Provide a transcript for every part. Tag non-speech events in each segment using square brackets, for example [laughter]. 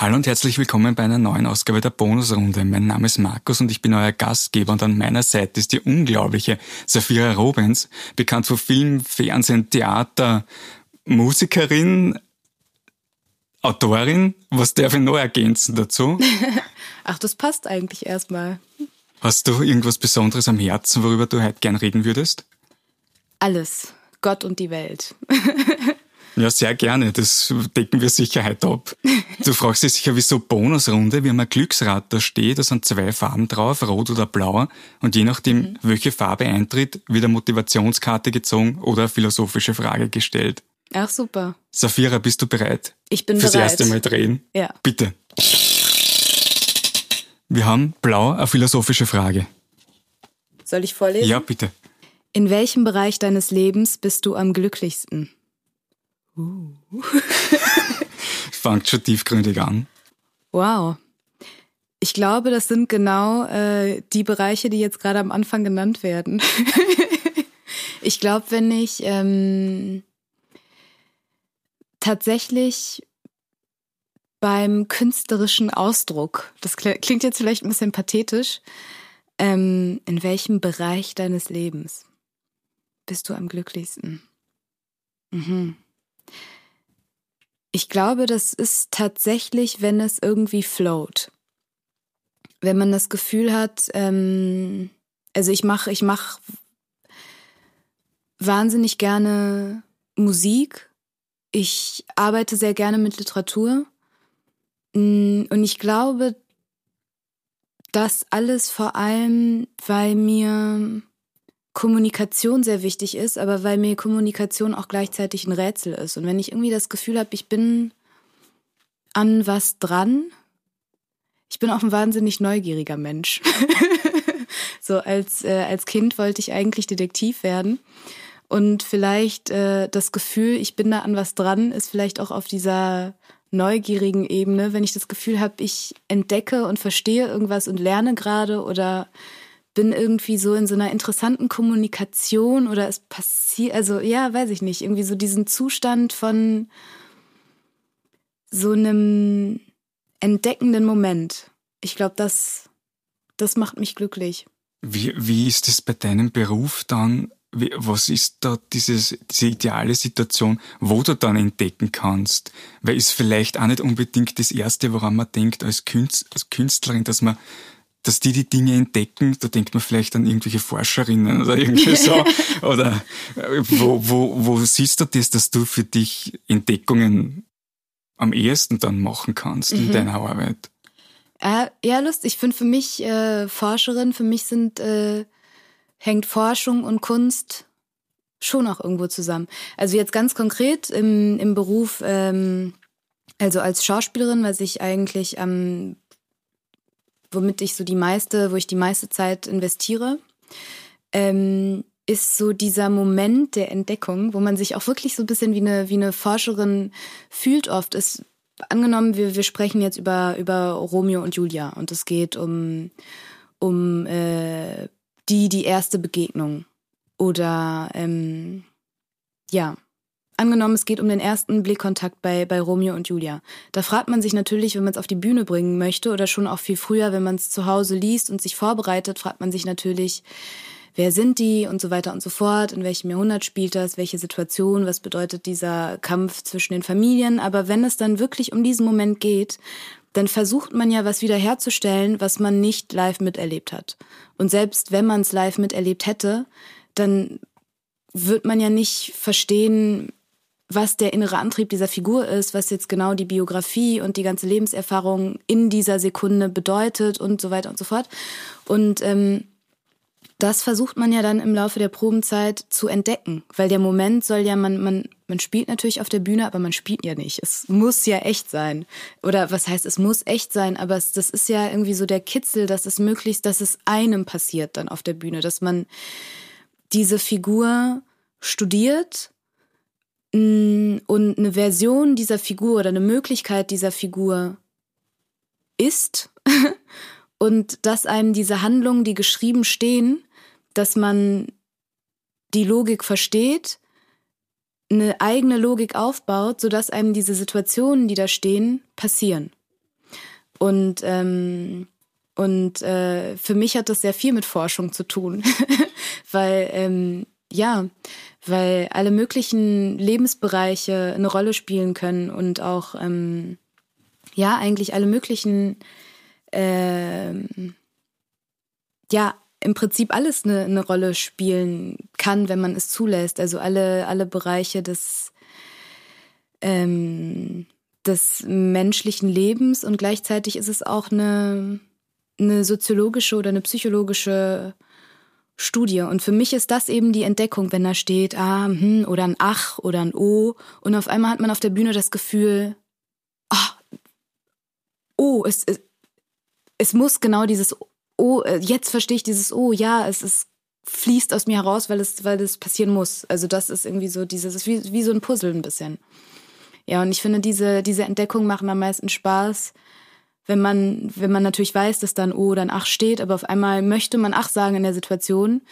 Hallo und herzlich willkommen bei einer neuen Ausgabe der Bonusrunde. Mein Name ist Markus und ich bin euer Gastgeber und an meiner Seite ist die unglaubliche Safira Robens, bekannt für Film, Fernsehen, Theater, Musikerin, Autorin. Was darf ich noch ergänzen dazu? [laughs] Ach, das passt eigentlich erstmal. Hast du irgendwas Besonderes am Herzen, worüber du heute gern reden würdest? Alles. Gott und die Welt. [laughs] Ja, sehr gerne. Das decken wir sicher heute ab. Du fragst dich sicher, wieso Bonusrunde? Wir haben ein Glücksrad da steht, da sind zwei Farben drauf, rot oder blau. Und je nachdem, mhm. welche Farbe eintritt, wird eine Motivationskarte gezogen oder eine philosophische Frage gestellt. Ach, super. Safira, bist du bereit? Ich bin Fürs bereit. Fürs erste Mal drehen? Ja. Bitte. Wir haben blau eine philosophische Frage. Soll ich vorlesen? Ja, bitte. In welchem Bereich deines Lebens bist du am glücklichsten? Uh. [laughs] Fangt schon tiefgründig an. Wow. Ich glaube, das sind genau äh, die Bereiche, die jetzt gerade am Anfang genannt werden. [laughs] ich glaube, wenn ich ähm, tatsächlich beim künstlerischen Ausdruck, das klingt jetzt vielleicht ein bisschen pathetisch, ähm, in welchem Bereich deines Lebens bist du am glücklichsten? Mhm. Ich glaube, das ist tatsächlich, wenn es irgendwie float. Wenn man das Gefühl hat, ähm, also ich mache, ich mache wahnsinnig gerne Musik. Ich arbeite sehr gerne mit Literatur. Mm, und ich glaube, das alles vor allem, weil mir Kommunikation sehr wichtig ist, aber weil mir Kommunikation auch gleichzeitig ein Rätsel ist. Und wenn ich irgendwie das Gefühl habe, ich bin an was dran, ich bin auch ein wahnsinnig neugieriger Mensch. [laughs] so als, äh, als Kind wollte ich eigentlich Detektiv werden. Und vielleicht äh, das Gefühl, ich bin da an was dran, ist vielleicht auch auf dieser neugierigen Ebene, wenn ich das Gefühl habe, ich entdecke und verstehe irgendwas und lerne gerade oder bin irgendwie so in so einer interessanten Kommunikation oder es passiert, also ja, weiß ich nicht, irgendwie so diesen Zustand von so einem entdeckenden Moment. Ich glaube, das, das macht mich glücklich. Wie, wie ist es bei deinem Beruf dann? Was ist da dieses, diese ideale Situation, wo du dann entdecken kannst? Weil ist vielleicht auch nicht unbedingt das Erste, woran man denkt als Künstlerin, dass man dass die die Dinge entdecken, da denkt man vielleicht an irgendwelche Forscherinnen oder irgendwie so. [laughs] oder äh, wo, wo, wo siehst du das, dass du für dich Entdeckungen am ehesten dann machen kannst mhm. in deiner Arbeit? Äh, ja, lustig. Ich finde für mich äh, Forscherin, für mich sind äh, hängt Forschung und Kunst schon auch irgendwo zusammen. Also jetzt ganz konkret im, im Beruf, ähm, also als Schauspielerin, was ich eigentlich am womit ich so die meiste, wo ich die meiste Zeit investiere, ähm, ist so dieser Moment der Entdeckung, wo man sich auch wirklich so ein bisschen wie eine, wie eine Forscherin fühlt oft. Ist angenommen, wir, wir sprechen jetzt über, über Romeo und Julia und es geht um, um äh, die, die erste Begegnung. Oder ähm, ja, Angenommen, es geht um den ersten Blickkontakt bei, bei Romeo und Julia. Da fragt man sich natürlich, wenn man es auf die Bühne bringen möchte oder schon auch viel früher, wenn man es zu Hause liest und sich vorbereitet, fragt man sich natürlich, wer sind die und so weiter und so fort, in welchem Jahrhundert spielt das, welche Situation, was bedeutet dieser Kampf zwischen den Familien. Aber wenn es dann wirklich um diesen Moment geht, dann versucht man ja was wiederherzustellen, was man nicht live miterlebt hat. Und selbst wenn man es live miterlebt hätte, dann wird man ja nicht verstehen, was der innere Antrieb dieser Figur ist, was jetzt genau die Biografie und die ganze Lebenserfahrung in dieser Sekunde bedeutet und so weiter und so fort. Und ähm, das versucht man ja dann im Laufe der Probenzeit zu entdecken, weil der Moment soll ja, man, man, man spielt natürlich auf der Bühne, aber man spielt ja nicht. Es muss ja echt sein. Oder was heißt, es muss echt sein, aber es, das ist ja irgendwie so der Kitzel, dass es möglichst, dass es einem passiert dann auf der Bühne, dass man diese Figur studiert und eine Version dieser Figur oder eine Möglichkeit dieser Figur ist [laughs] und dass einem diese Handlungen, die geschrieben stehen, dass man die Logik versteht, eine eigene Logik aufbaut, sodass einem diese Situationen, die da stehen, passieren. Und, ähm, und äh, für mich hat das sehr viel mit Forschung zu tun, [laughs] weil ähm, ja, weil alle möglichen Lebensbereiche eine Rolle spielen können und auch ähm, ja eigentlich alle möglichen ähm, ja im Prinzip alles eine, eine Rolle spielen kann, wenn man es zulässt. Also alle alle Bereiche des ähm, des menschlichen Lebens und gleichzeitig ist es auch eine eine soziologische oder eine psychologische Studie. Und für mich ist das eben die Entdeckung, wenn da steht, ah, hm, oder ein Ach oder ein O. Und auf einmal hat man auf der Bühne das Gefühl, ah, oh, es, es, es muss genau dieses O, äh, jetzt verstehe ich dieses O, ja, es ist fließt aus mir heraus, weil es, weil es passieren muss. Also das ist irgendwie so dieses, ist wie, wie so ein Puzzle ein bisschen. Ja, und ich finde, diese, diese Entdeckungen machen am meisten Spaß, wenn man, wenn man natürlich weiß, dass da ein O oder ein Ach steht, aber auf einmal möchte man Ach sagen in der Situation,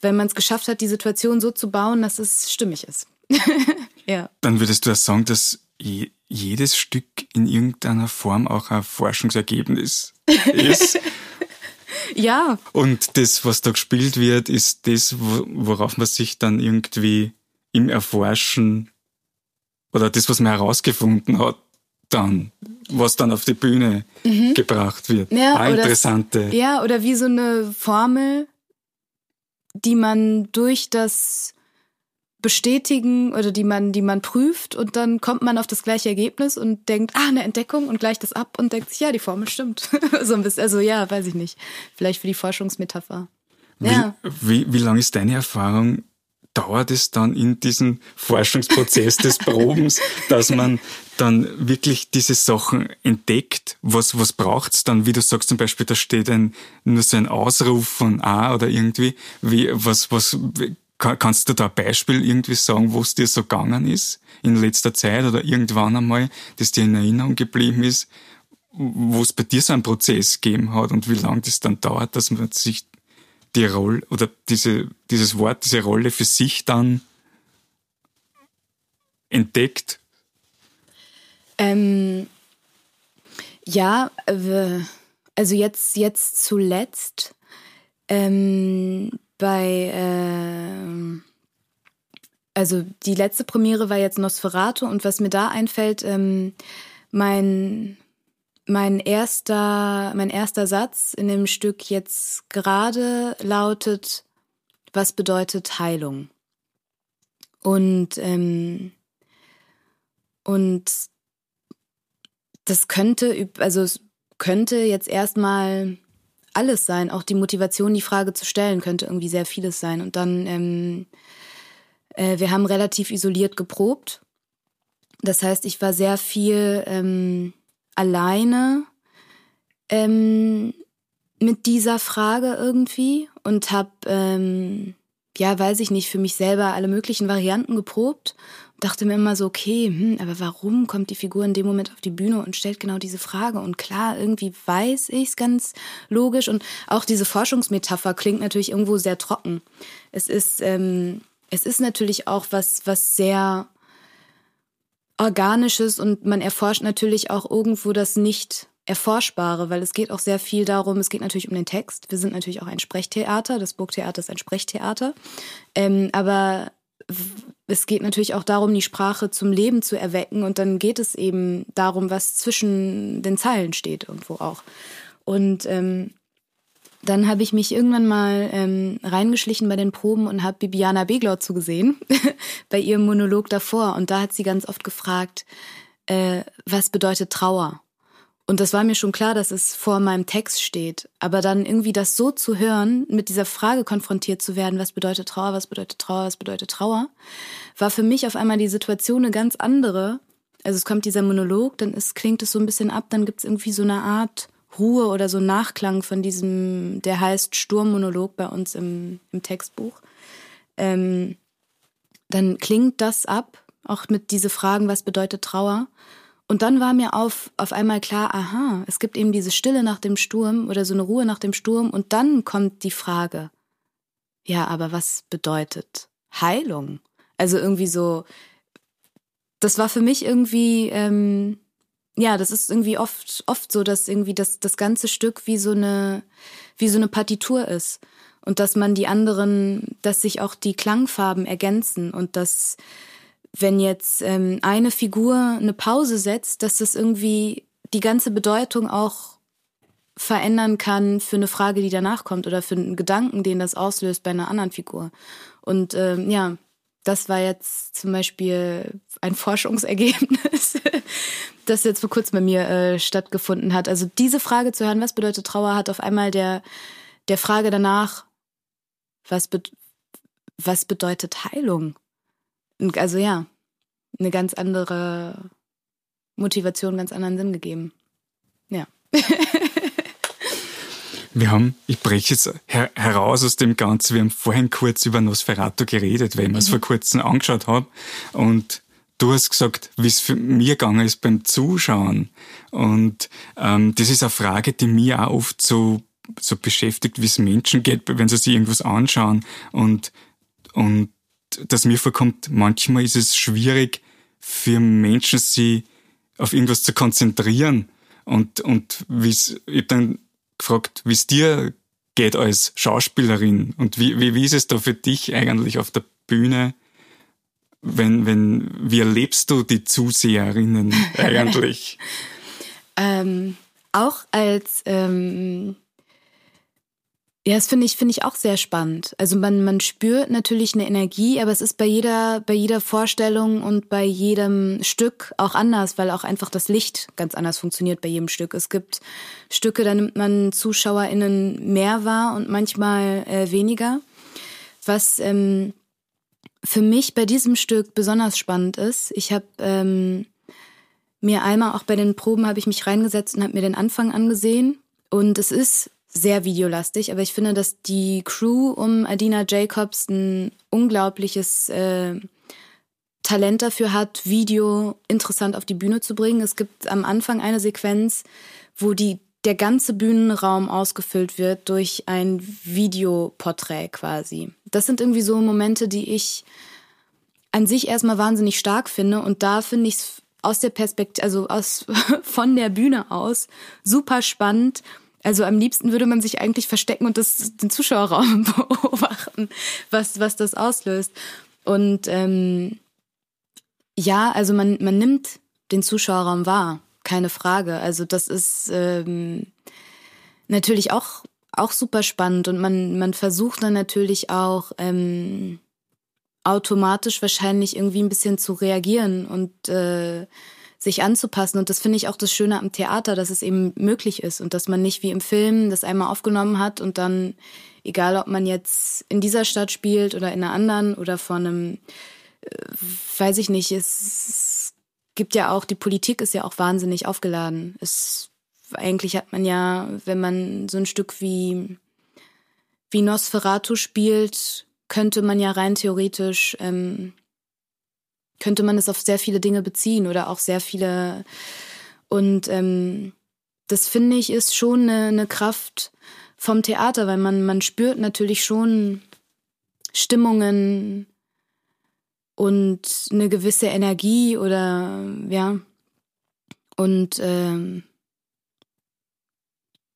wenn man es geschafft hat, die Situation so zu bauen, dass es stimmig ist. [laughs] ja. Dann würdest du ja sagen, dass jedes Stück in irgendeiner Form auch ein Forschungsergebnis [laughs] ist. ja. Und das, was da gespielt wird, ist das, worauf man sich dann irgendwie im Erforschen oder das, was man herausgefunden hat, dann, was dann auf die Bühne mhm. gebracht wird. Ja, ah, interessante. Oder, ja, oder wie so eine Formel, die man durch das Bestätigen oder die man, die man prüft und dann kommt man auf das gleiche Ergebnis und denkt, ah, eine Entdeckung und gleicht das ab und denkt sich, ja, die Formel stimmt. [laughs] so ein bisschen, also ja, weiß ich nicht. Vielleicht für die Forschungsmetapher. Wie, ja. wie, wie lang ist deine Erfahrung dauert es dann in diesem Forschungsprozess des [laughs] Probens, dass man dann wirklich diese Sachen entdeckt? Was, was braucht's dann? Wie du sagst zum Beispiel, da steht ein, nur so ein Ausruf von A oder irgendwie. Wie, was, was, kannst du da ein Beispiel irgendwie sagen, wo es dir so gegangen ist in letzter Zeit oder irgendwann einmal, das dir in Erinnerung geblieben ist? wo es bei dir so einen Prozess gegeben hat und wie lange das dann dauert, dass man sich die Rolle oder diese, dieses Wort, diese Rolle für sich dann entdeckt? Ähm, ja, also jetzt, jetzt zuletzt ähm, bei, äh, also die letzte Premiere war jetzt Nosferatu und was mir da einfällt, ähm, mein mein erster, mein erster Satz in dem Stück jetzt gerade lautet, was bedeutet Heilung? Und, ähm, und das könnte, also es könnte jetzt erstmal alles sein, auch die Motivation, die Frage zu stellen, könnte irgendwie sehr vieles sein. Und dann, ähm, äh, wir haben relativ isoliert geprobt. Das heißt, ich war sehr viel ähm, alleine ähm, mit dieser Frage irgendwie und habe, ähm, ja, weiß ich nicht, für mich selber alle möglichen Varianten geprobt dachte mir immer so, okay, hm, aber warum kommt die Figur in dem Moment auf die Bühne und stellt genau diese Frage? Und klar, irgendwie weiß ich es ganz logisch und auch diese Forschungsmetapher klingt natürlich irgendwo sehr trocken. Es ist, ähm, es ist natürlich auch was, was sehr Organisches und man erforscht natürlich auch irgendwo das nicht Erforschbare, weil es geht auch sehr viel darum, es geht natürlich um den Text. Wir sind natürlich auch ein Sprechtheater, das Burgtheater ist ein Sprechtheater. Ähm, aber es geht natürlich auch darum, die Sprache zum Leben zu erwecken und dann geht es eben darum, was zwischen den Zeilen steht irgendwo auch. Und ähm, dann habe ich mich irgendwann mal ähm, reingeschlichen bei den Proben und habe Bibiana Beglau zugesehen [laughs] bei ihrem Monolog davor. Und da hat sie ganz oft gefragt, äh, was bedeutet Trauer? Und das war mir schon klar, dass es vor meinem Text steht. Aber dann irgendwie das so zu hören, mit dieser Frage konfrontiert zu werden, was bedeutet Trauer, was bedeutet Trauer, was bedeutet Trauer, war für mich auf einmal die Situation eine ganz andere. Also es kommt dieser Monolog, dann ist, klingt es so ein bisschen ab, dann gibt es irgendwie so eine Art Ruhe oder so Nachklang von diesem, der heißt Sturmmonolog bei uns im, im Textbuch, ähm, dann klingt das ab, auch mit diese Fragen, was bedeutet Trauer? Und dann war mir auf, auf einmal klar, aha, es gibt eben diese Stille nach dem Sturm oder so eine Ruhe nach dem Sturm und dann kommt die Frage, ja, aber was bedeutet Heilung? Also irgendwie so, das war für mich irgendwie ähm, ja, das ist irgendwie oft, oft so, dass irgendwie das, das ganze Stück wie so eine, wie so eine Partitur ist. Und dass man die anderen, dass sich auch die Klangfarben ergänzen und dass, wenn jetzt ähm, eine Figur eine Pause setzt, dass das irgendwie die ganze Bedeutung auch verändern kann für eine Frage, die danach kommt oder für einen Gedanken, den das auslöst bei einer anderen Figur. Und ähm, ja, das war jetzt zum Beispiel ein [laughs] Forschungsergebnis, das jetzt vor kurzem bei mir äh, stattgefunden hat. Also diese Frage zu hören, was bedeutet Trauer, hat auf einmal der, der Frage danach, was, be was bedeutet Heilung? Also ja, eine ganz andere Motivation, ganz anderen Sinn gegeben. Ja. [laughs] Wir haben, ich breche jetzt her, heraus aus dem Ganzen, wir haben vorhin kurz über Nosferatu geredet, weil ich mir es mhm. vor kurzem angeschaut habe. Und du hast gesagt, wie es für mir gegangen ist beim Zuschauen. Und ähm, das ist eine Frage, die mir auch oft so, so beschäftigt, wie es Menschen geht, wenn sie sich irgendwas anschauen. Und, und dass mir vorkommt, manchmal ist es schwierig für Menschen, sich auf irgendwas zu konzentrieren. Und, und wie es, ich dann gefragt, wie es dir geht als Schauspielerin und wie, wie, wie ist es da für dich eigentlich auf der Bühne? Wenn, wenn, wie erlebst du die Zuseherinnen [laughs] eigentlich? ähm, auch als ähm, ja, das finde ich, finde ich auch sehr spannend. Also man, man spürt natürlich eine Energie, aber es ist bei jeder, bei jeder Vorstellung und bei jedem Stück auch anders, weil auch einfach das Licht ganz anders funktioniert bei jedem Stück. Es gibt Stücke, da nimmt man ZuschauerInnen mehr wahr und manchmal äh, weniger. Was ähm, für mich bei diesem Stück besonders spannend ist, ich habe ähm, mir einmal auch bei den Proben habe ich mich reingesetzt und habe mir den Anfang angesehen und es ist sehr videolastig, aber ich finde, dass die Crew um Adina Jacobs ein unglaubliches äh, Talent dafür hat, Video interessant auf die Bühne zu bringen. Es gibt am Anfang eine Sequenz, wo die der ganze Bühnenraum ausgefüllt wird durch ein Videoporträt quasi. Das sind irgendwie so Momente, die ich an sich erstmal wahnsinnig stark finde und da finde ich es aus der Perspektive, also aus [laughs] von der Bühne aus super spannend also am liebsten würde man sich eigentlich verstecken und das, den Zuschauerraum [laughs] beobachten, was, was das auslöst. Und ähm, ja, also man, man nimmt den Zuschauerraum wahr, keine Frage. Also das ist ähm, natürlich auch, auch super spannend und man, man versucht dann natürlich auch ähm, automatisch wahrscheinlich irgendwie ein bisschen zu reagieren und äh, sich anzupassen. Und das finde ich auch das Schöne am Theater, dass es eben möglich ist und dass man nicht wie im Film das einmal aufgenommen hat und dann, egal ob man jetzt in dieser Stadt spielt oder in einer anderen oder vor einem, äh, weiß ich nicht, es gibt ja auch, die Politik ist ja auch wahnsinnig aufgeladen. Es, eigentlich hat man ja, wenn man so ein Stück wie, wie Nosferatu spielt, könnte man ja rein theoretisch ähm, könnte man es auf sehr viele Dinge beziehen oder auch sehr viele. Und ähm, das finde ich ist schon eine, eine Kraft vom Theater, weil man, man spürt natürlich schon Stimmungen und eine gewisse Energie oder ja. Und ähm,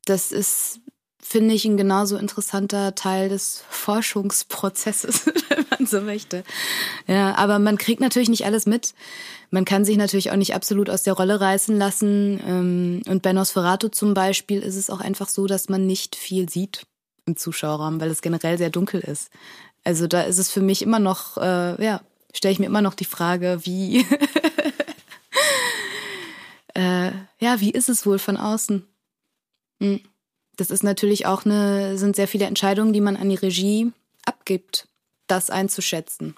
das ist finde ich ein genauso interessanter Teil des Forschungsprozesses, [laughs] wenn man so möchte. Ja, aber man kriegt natürlich nicht alles mit. Man kann sich natürlich auch nicht absolut aus der Rolle reißen lassen. Ähm, und bei Nosferatu zum Beispiel ist es auch einfach so, dass man nicht viel sieht im Zuschauerraum, weil es generell sehr dunkel ist. Also da ist es für mich immer noch, äh, ja, stelle ich mir immer noch die Frage, wie, [laughs] äh, ja, wie ist es wohl von außen? Hm das ist natürlich auch eine, sind sehr viele Entscheidungen, die man an die Regie abgibt, das einzuschätzen.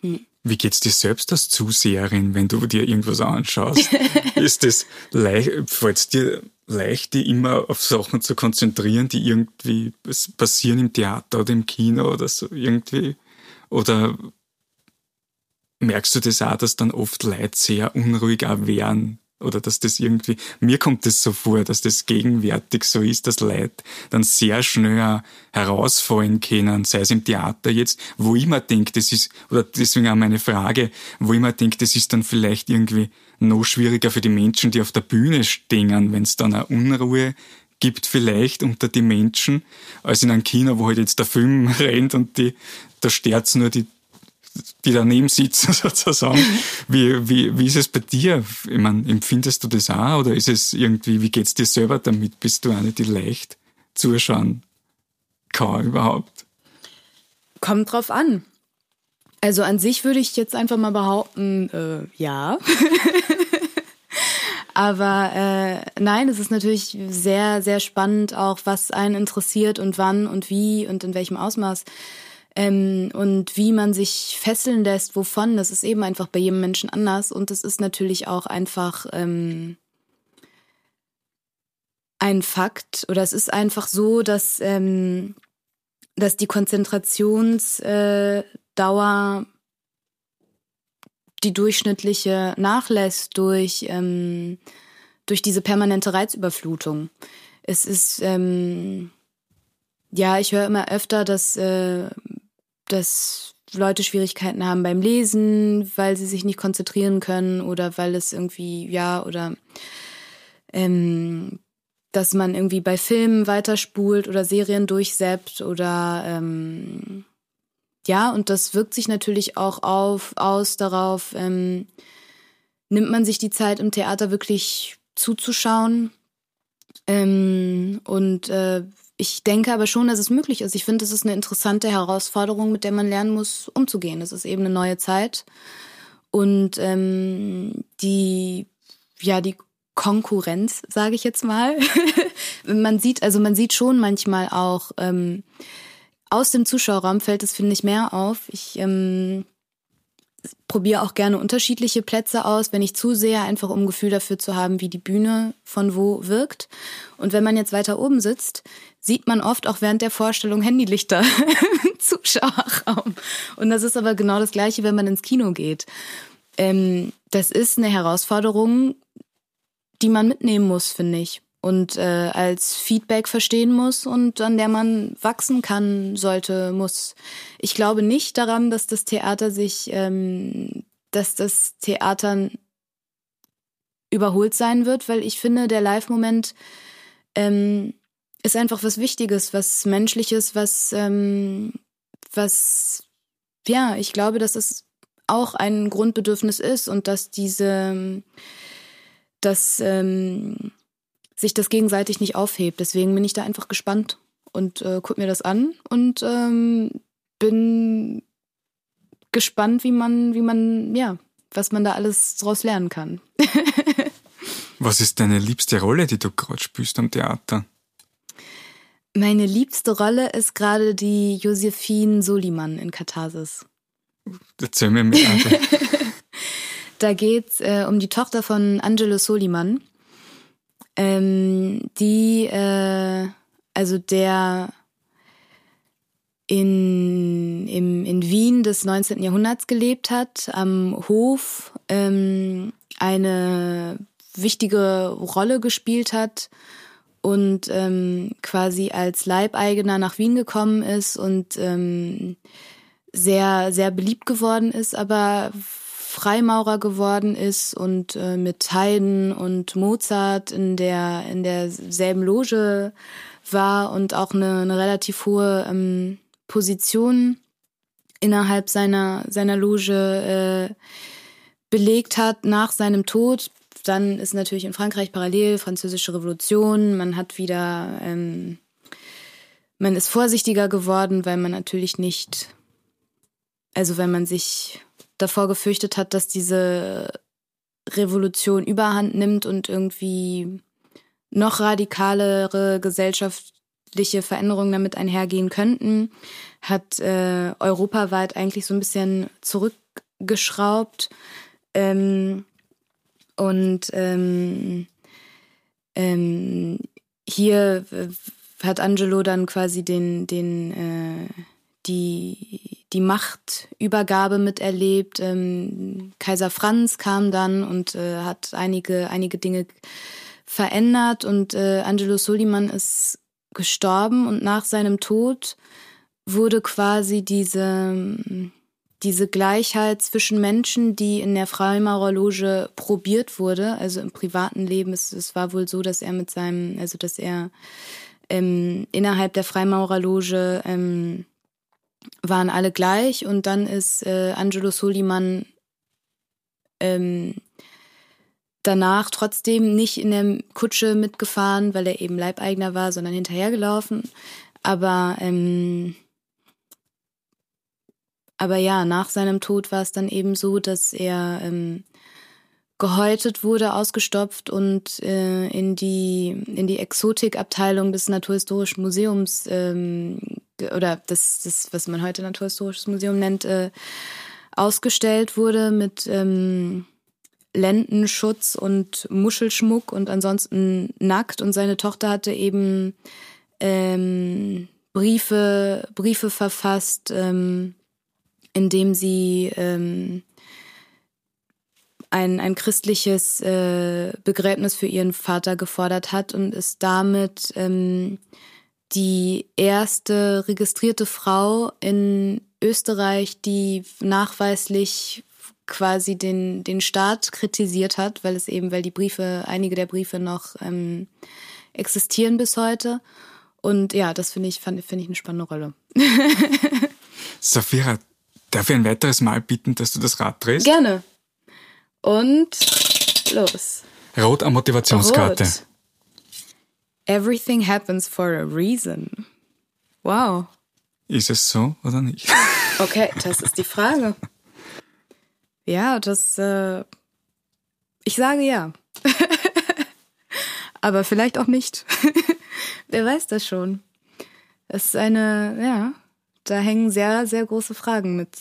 Hm. Wie geht's dir selbst als Zuseherin, wenn du dir irgendwas anschaust? [laughs] ist es leicht, fällt es dir leicht, die immer auf Sachen zu konzentrieren, die irgendwie passieren im Theater oder im Kino oder so irgendwie? Oder merkst du das auch, dass dann oft Leute sehr unruhig auch werden, oder dass das irgendwie, mir kommt es so vor, dass das gegenwärtig so ist, dass Leute dann sehr schnell herausfallen können, sei es im Theater jetzt, wo ich mir denke, das ist, oder deswegen auch meine Frage, wo ich mir denke, das ist dann vielleicht irgendwie noch schwieriger für die Menschen, die auf der Bühne stehen, wenn es dann eine Unruhe gibt vielleicht unter die Menschen, als in einem Kino, wo halt jetzt der Film [laughs] rennt und die, da stört nur die, die daneben sitzen [laughs] sozusagen. Wie, wie, wie ist es bei dir? Ich meine, empfindest du das auch oder ist es irgendwie, wie geht's dir selber damit? Bist du eine, die leicht zuschauen kann überhaupt? Kommt drauf an. Also an sich würde ich jetzt einfach mal behaupten, äh, ja. [laughs] Aber äh, nein, es ist natürlich sehr, sehr spannend auch, was einen interessiert und wann und wie und in welchem Ausmaß. Ähm, und wie man sich fesseln lässt, wovon, das ist eben einfach bei jedem Menschen anders. Und es ist natürlich auch einfach ähm, ein Fakt oder es ist einfach so, dass, ähm, dass die Konzentrationsdauer äh, die durchschnittliche nachlässt durch, ähm, durch diese permanente Reizüberflutung. Es ist, ähm, ja, ich höre immer öfter, dass, äh, dass Leute Schwierigkeiten haben beim Lesen, weil sie sich nicht konzentrieren können oder weil es irgendwie, ja, oder ähm, dass man irgendwie bei Filmen weiterspult oder Serien durchseppt oder ähm, ja, und das wirkt sich natürlich auch auf, aus darauf, ähm, nimmt man sich die Zeit im Theater wirklich zuzuschauen. Ähm, und äh, ich denke aber schon, dass es möglich ist. Ich finde, es ist eine interessante Herausforderung, mit der man lernen muss, umzugehen. Es ist eben eine neue Zeit. Und ähm, die, ja, die Konkurrenz, sage ich jetzt mal. [laughs] man sieht, also man sieht schon manchmal auch, ähm, aus dem Zuschauerraum fällt es, finde ich, mehr auf. Ich ähm, probiere auch gerne unterschiedliche Plätze aus, wenn ich zusehe, einfach um Gefühl dafür zu haben, wie die Bühne von wo wirkt. Und wenn man jetzt weiter oben sitzt, sieht man oft auch während der Vorstellung Handylichter im [laughs] Zuschauerraum. Und das ist aber genau das Gleiche, wenn man ins Kino geht. Ähm, das ist eine Herausforderung, die man mitnehmen muss, finde ich und äh, als Feedback verstehen muss und an der man wachsen kann, sollte, muss. Ich glaube nicht daran, dass das Theater sich, ähm, dass das Theater überholt sein wird, weil ich finde, der Live-Moment ähm, ist einfach was Wichtiges, was Menschliches, was, ähm, was, ja, ich glaube, dass es auch ein Grundbedürfnis ist und dass diese, dass, ähm, sich das gegenseitig nicht aufhebt. Deswegen bin ich da einfach gespannt und äh, guck mir das an und ähm, bin gespannt, wie man, wie man, ja, was man da alles draus lernen kann. [laughs] was ist deine liebste Rolle, die du gerade spielst am Theater? Meine liebste Rolle ist gerade die Josephine Soliman in Katharsis. Erzähl mir mehr. [laughs] da geht's äh, um die Tochter von Angelo Soliman ähm, die, äh, also der in, im, in Wien des 19. Jahrhunderts gelebt hat, am Hof ähm, eine wichtige Rolle gespielt hat und ähm, quasi als Leibeigener nach Wien gekommen ist und ähm, sehr, sehr beliebt geworden ist, aber Freimaurer geworden ist und äh, mit Haydn und Mozart in der in derselben Loge war und auch eine, eine relativ hohe ähm, Position innerhalb seiner seiner Loge äh, belegt hat nach seinem Tod. Dann ist natürlich in Frankreich parallel französische Revolution. Man hat wieder ähm, man ist vorsichtiger geworden, weil man natürlich nicht also wenn man sich davor gefürchtet hat, dass diese Revolution überhand nimmt und irgendwie noch radikalere gesellschaftliche Veränderungen damit einhergehen könnten, hat äh, europaweit eigentlich so ein bisschen zurückgeschraubt. Ähm, und ähm, ähm, hier hat Angelo dann quasi den, den, äh, die die Machtübergabe miterlebt. Ähm, Kaiser Franz kam dann und äh, hat einige, einige Dinge verändert und äh, Angelo Soliman ist gestorben und nach seinem Tod wurde quasi diese, diese Gleichheit zwischen Menschen, die in der Freimaurerloge probiert wurde, also im privaten Leben. Es, es war wohl so, dass er mit seinem, also dass er ähm, innerhalb der Freimaurerloge ähm, waren alle gleich und dann ist äh, Angelo Soliman ähm, danach trotzdem nicht in der Kutsche mitgefahren, weil er eben Leibeigner war, sondern hinterhergelaufen. Aber ähm, aber ja, nach seinem Tod war es dann eben so, dass er ähm, gehäutet wurde, ausgestopft und äh, in die in die Exotikabteilung des Naturhistorischen Museums ähm, oder das, das, was man heute Naturhistorisches Museum nennt, äh, ausgestellt wurde mit ähm, Lendenschutz und Muschelschmuck und ansonsten nackt. Und seine Tochter hatte eben ähm, Briefe, Briefe verfasst, ähm, indem sie ähm, ein, ein christliches äh, Begräbnis für ihren Vater gefordert hat und ist damit ähm, die erste registrierte Frau in Österreich, die nachweislich quasi den, den Staat kritisiert hat, weil es eben, weil die Briefe, einige der Briefe noch ähm, existieren bis heute. Und ja, das finde ich, finde ich eine spannende Rolle. [laughs] Safira, darf ich ein weiteres Mal bitten, dass du das Rad drehst? Gerne. Und los. Rot am Motivationskarte. Rot. Everything happens for a reason. Wow. Ist es so oder nicht? [laughs] Okay, das ist die Frage. Ja, das. Äh, ich sage ja. [laughs] Aber vielleicht auch nicht. [laughs] Wer weiß das schon. Es ist eine, ja, da hängen sehr, sehr große Fragen mit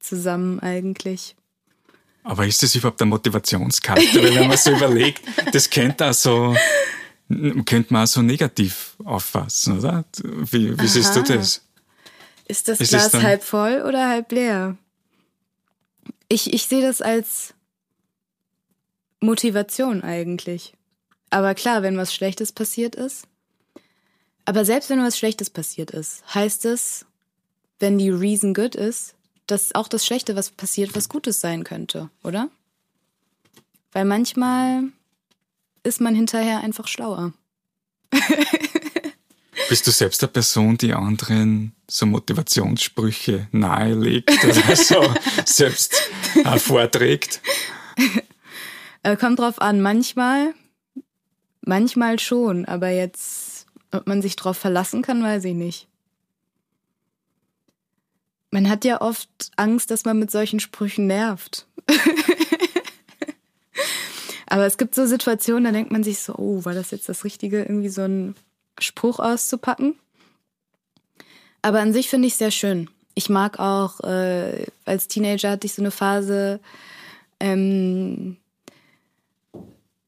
zusammen eigentlich. Aber ist das überhaupt eine Motivationskarte? Weil wenn man so überlegt, das könnte also könnte man auch so negativ auffassen, oder? Wie, wie siehst du das? Ist das ist Glas halb voll oder halb leer? Ich, ich sehe das als Motivation eigentlich. Aber klar, wenn was Schlechtes passiert ist. Aber selbst wenn was Schlechtes passiert ist, heißt es, wenn die Reason good ist, dass auch das Schlechte, was passiert, was Gutes sein könnte, oder? Weil manchmal ist man hinterher einfach schlauer. [laughs] Bist du selbst eine Person, die anderen so Motivationssprüche nahelegt oder so [laughs] selbst vorträgt? Äh, kommt drauf an. Manchmal, manchmal schon, aber jetzt, ob man sich drauf verlassen kann, weiß ich nicht. Man hat ja oft Angst, dass man mit solchen Sprüchen nervt. [laughs] Aber es gibt so Situationen, da denkt man sich so, oh, war das jetzt das Richtige, irgendwie so einen Spruch auszupacken? Aber an sich finde ich es sehr schön. Ich mag auch, äh, als Teenager hatte ich so eine Phase, ähm,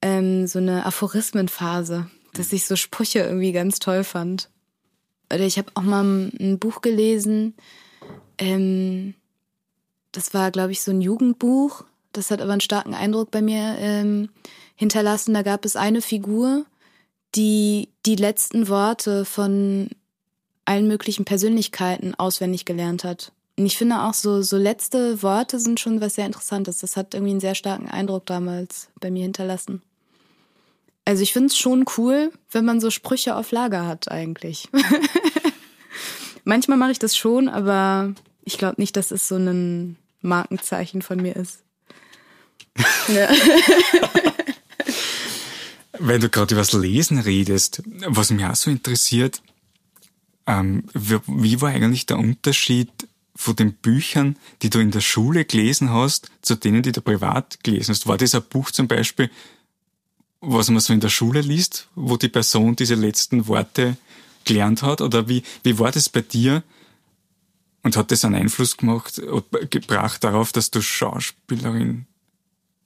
ähm, so eine Aphorismenphase, dass ich so Sprüche irgendwie ganz toll fand. Oder ich habe auch mal ein Buch gelesen, ähm, das war, glaube ich, so ein Jugendbuch das hat aber einen starken Eindruck bei mir ähm, hinterlassen. Da gab es eine Figur, die die letzten Worte von allen möglichen Persönlichkeiten auswendig gelernt hat. Und ich finde auch so, so letzte Worte sind schon was sehr Interessantes. Das hat irgendwie einen sehr starken Eindruck damals bei mir hinterlassen. Also ich finde es schon cool, wenn man so Sprüche auf Lager hat eigentlich. [laughs] Manchmal mache ich das schon, aber ich glaube nicht, dass es so ein Markenzeichen von mir ist. Ja. [laughs] Wenn du gerade über das Lesen redest, was mich auch so interessiert, ähm, wie, war eigentlich der Unterschied von den Büchern, die du in der Schule gelesen hast, zu denen, die du privat gelesen hast? War das ein Buch zum Beispiel, was man so in der Schule liest, wo die Person diese letzten Worte gelernt hat? Oder wie, wie war das bei dir? Und hat das einen Einfluss gemacht, gebracht darauf, dass du Schauspielerin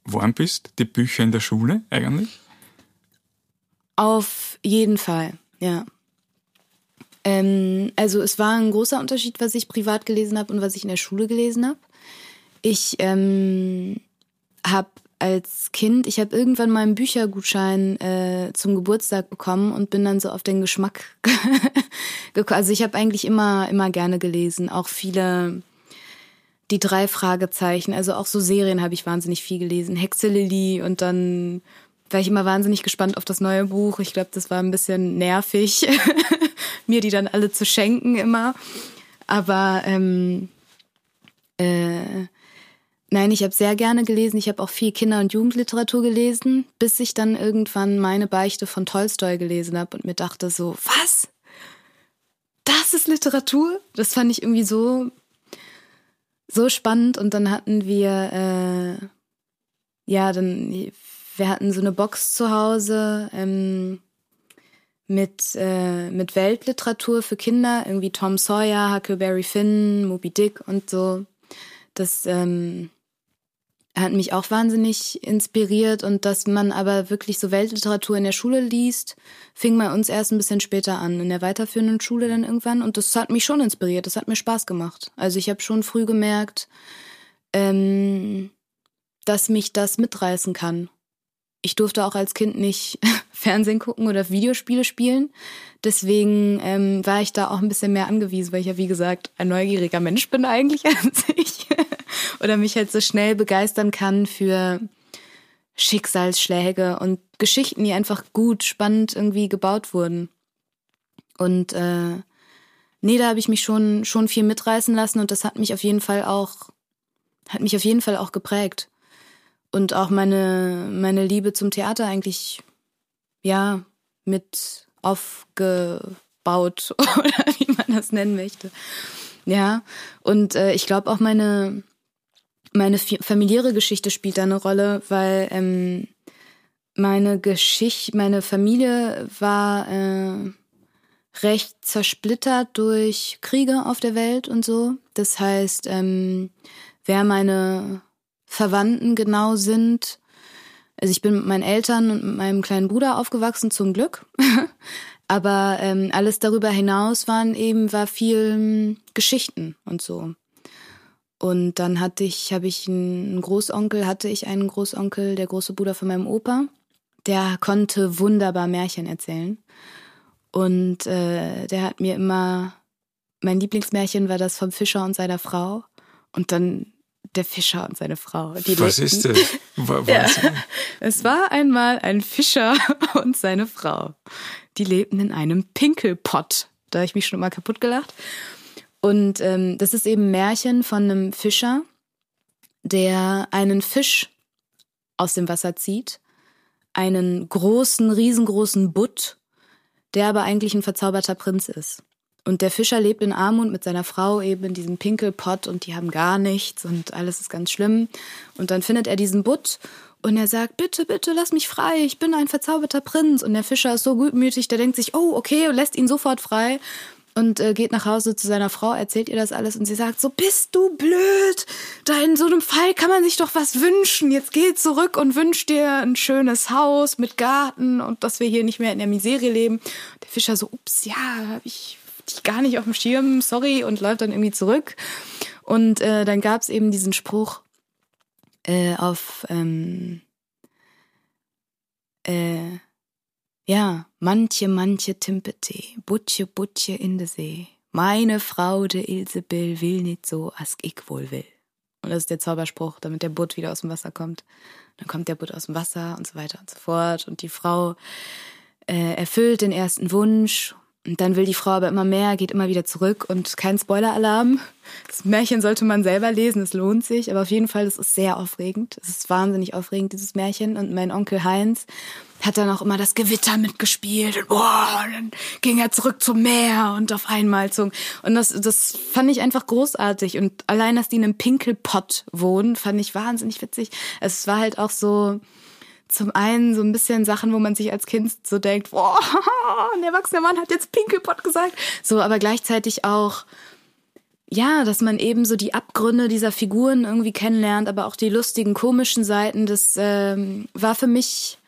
warm bist, die Bücher in der Schule eigentlich? Auf jeden Fall, ja. Ähm, also es war ein großer Unterschied, was ich privat gelesen habe und was ich in der Schule gelesen habe. Ich ähm, habe als Kind, ich habe irgendwann mal einen Büchergutschein äh, zum Geburtstag bekommen und bin dann so auf den Geschmack [laughs] gekommen. Also ich habe eigentlich immer, immer gerne gelesen, auch viele die drei Fragezeichen, also auch so Serien habe ich wahnsinnig viel gelesen. Hexe Lilly und dann war ich immer wahnsinnig gespannt auf das neue Buch. Ich glaube, das war ein bisschen nervig, [laughs] mir die dann alle zu schenken immer. Aber ähm, äh, nein, ich habe sehr gerne gelesen. Ich habe auch viel Kinder- und Jugendliteratur gelesen, bis ich dann irgendwann meine Beichte von Tolstoi gelesen habe und mir dachte so, was? Das ist Literatur? Das fand ich irgendwie so so spannend. Und dann hatten wir äh, ja dann wir hatten so eine Box zu Hause. Ähm, mit, äh, mit Weltliteratur für Kinder, irgendwie Tom Sawyer, Huckleberry Finn, Moby Dick und so. Das ähm, hat mich auch wahnsinnig inspiriert und dass man aber wirklich so Weltliteratur in der Schule liest, fing bei uns erst ein bisschen später an, in der weiterführenden Schule dann irgendwann und das hat mich schon inspiriert, das hat mir Spaß gemacht. Also ich habe schon früh gemerkt, ähm, dass mich das mitreißen kann ich durfte auch als Kind nicht [laughs] Fernsehen gucken oder Videospiele spielen. Deswegen ähm, war ich da auch ein bisschen mehr angewiesen, weil ich ja, wie gesagt, ein neugieriger Mensch bin eigentlich [laughs] an sich. oder mich halt so schnell begeistern kann für Schicksalsschläge und Geschichten, die einfach gut, spannend irgendwie gebaut wurden. Und äh, nee, da habe ich mich schon, schon viel mitreißen lassen und das hat mich auf jeden Fall auch, hat mich auf jeden Fall auch geprägt und auch meine, meine Liebe zum Theater eigentlich, ja, mit aufgebaut [laughs] oder wie man das nennen möchte. Ja, und äh, ich glaube auch meine, meine familiäre Geschichte spielt da eine Rolle, weil ähm, meine Geschichte, meine Familie war äh, recht zersplittert durch Kriege auf der Welt und so. Das heißt, ähm, wer meine Verwandten genau sind. Also ich bin mit meinen Eltern und mit meinem kleinen Bruder aufgewachsen, zum Glück. [laughs] Aber ähm, alles darüber hinaus waren eben, war viel ähm, Geschichten und so. Und dann hatte ich, habe ich einen Großonkel, hatte ich einen Großonkel, der große Bruder von meinem Opa. Der konnte wunderbar Märchen erzählen. Und äh, der hat mir immer, mein Lieblingsmärchen war das vom Fischer und seiner Frau. Und dann der Fischer und seine Frau. Was ist das? [laughs] ja. Es war einmal ein Fischer [laughs] und seine Frau. Die lebten in einem Pinkelpott. Da habe ich mich schon mal kaputt gelacht. Und ähm, das ist eben ein Märchen von einem Fischer, der einen Fisch aus dem Wasser zieht, einen großen, riesengroßen Butt, der aber eigentlich ein verzauberter Prinz ist. Und der Fischer lebt in Armut mit seiner Frau eben in diesem Pinkelpott und die haben gar nichts und alles ist ganz schlimm. Und dann findet er diesen Butt und er sagt, bitte, bitte, lass mich frei, ich bin ein verzauberter Prinz. Und der Fischer ist so gutmütig, der denkt sich, oh, okay, und lässt ihn sofort frei und äh, geht nach Hause zu seiner Frau, erzählt ihr das alles und sie sagt, so bist du blöd. Da in so einem Fall kann man sich doch was wünschen. Jetzt geh zurück und wünsch dir ein schönes Haus mit Garten und dass wir hier nicht mehr in der Miserie leben. Der Fischer so, ups, ja, hab ich ich gar nicht auf dem Schirm, sorry, und läuft dann irgendwie zurück. Und äh, dann gab es eben diesen Spruch äh, auf, ähm, äh, ja, manche, manche Timpete, butche, butche in de See. Meine Frau, de Ilsebill, will nicht so, als ich wohl will. Und das ist der Zauberspruch, damit der Butt wieder aus dem Wasser kommt. Dann kommt der Butt aus dem Wasser und so weiter und so fort. Und die Frau äh, erfüllt den ersten Wunsch und dann will die Frau aber immer mehr, geht immer wieder zurück und kein Spoiler-Alarm. Das Märchen sollte man selber lesen, es lohnt sich. Aber auf jeden Fall, das ist sehr aufregend. Es ist wahnsinnig aufregend, dieses Märchen. Und mein Onkel Heinz hat dann auch immer das Gewitter mitgespielt. Und, boah, und dann ging er zurück zum Meer und auf einmal zum... Und das, das fand ich einfach großartig. Und allein, dass die in einem Pinkelpott wohnen, fand ich wahnsinnig witzig. Es war halt auch so zum einen so ein bisschen Sachen, wo man sich als Kind so denkt, boah, [laughs] ein erwachsener Mann hat jetzt Pinkelpott gesagt. So, aber gleichzeitig auch, ja, dass man eben so die Abgründe dieser Figuren irgendwie kennenlernt, aber auch die lustigen, komischen Seiten. Das ähm, war für mich,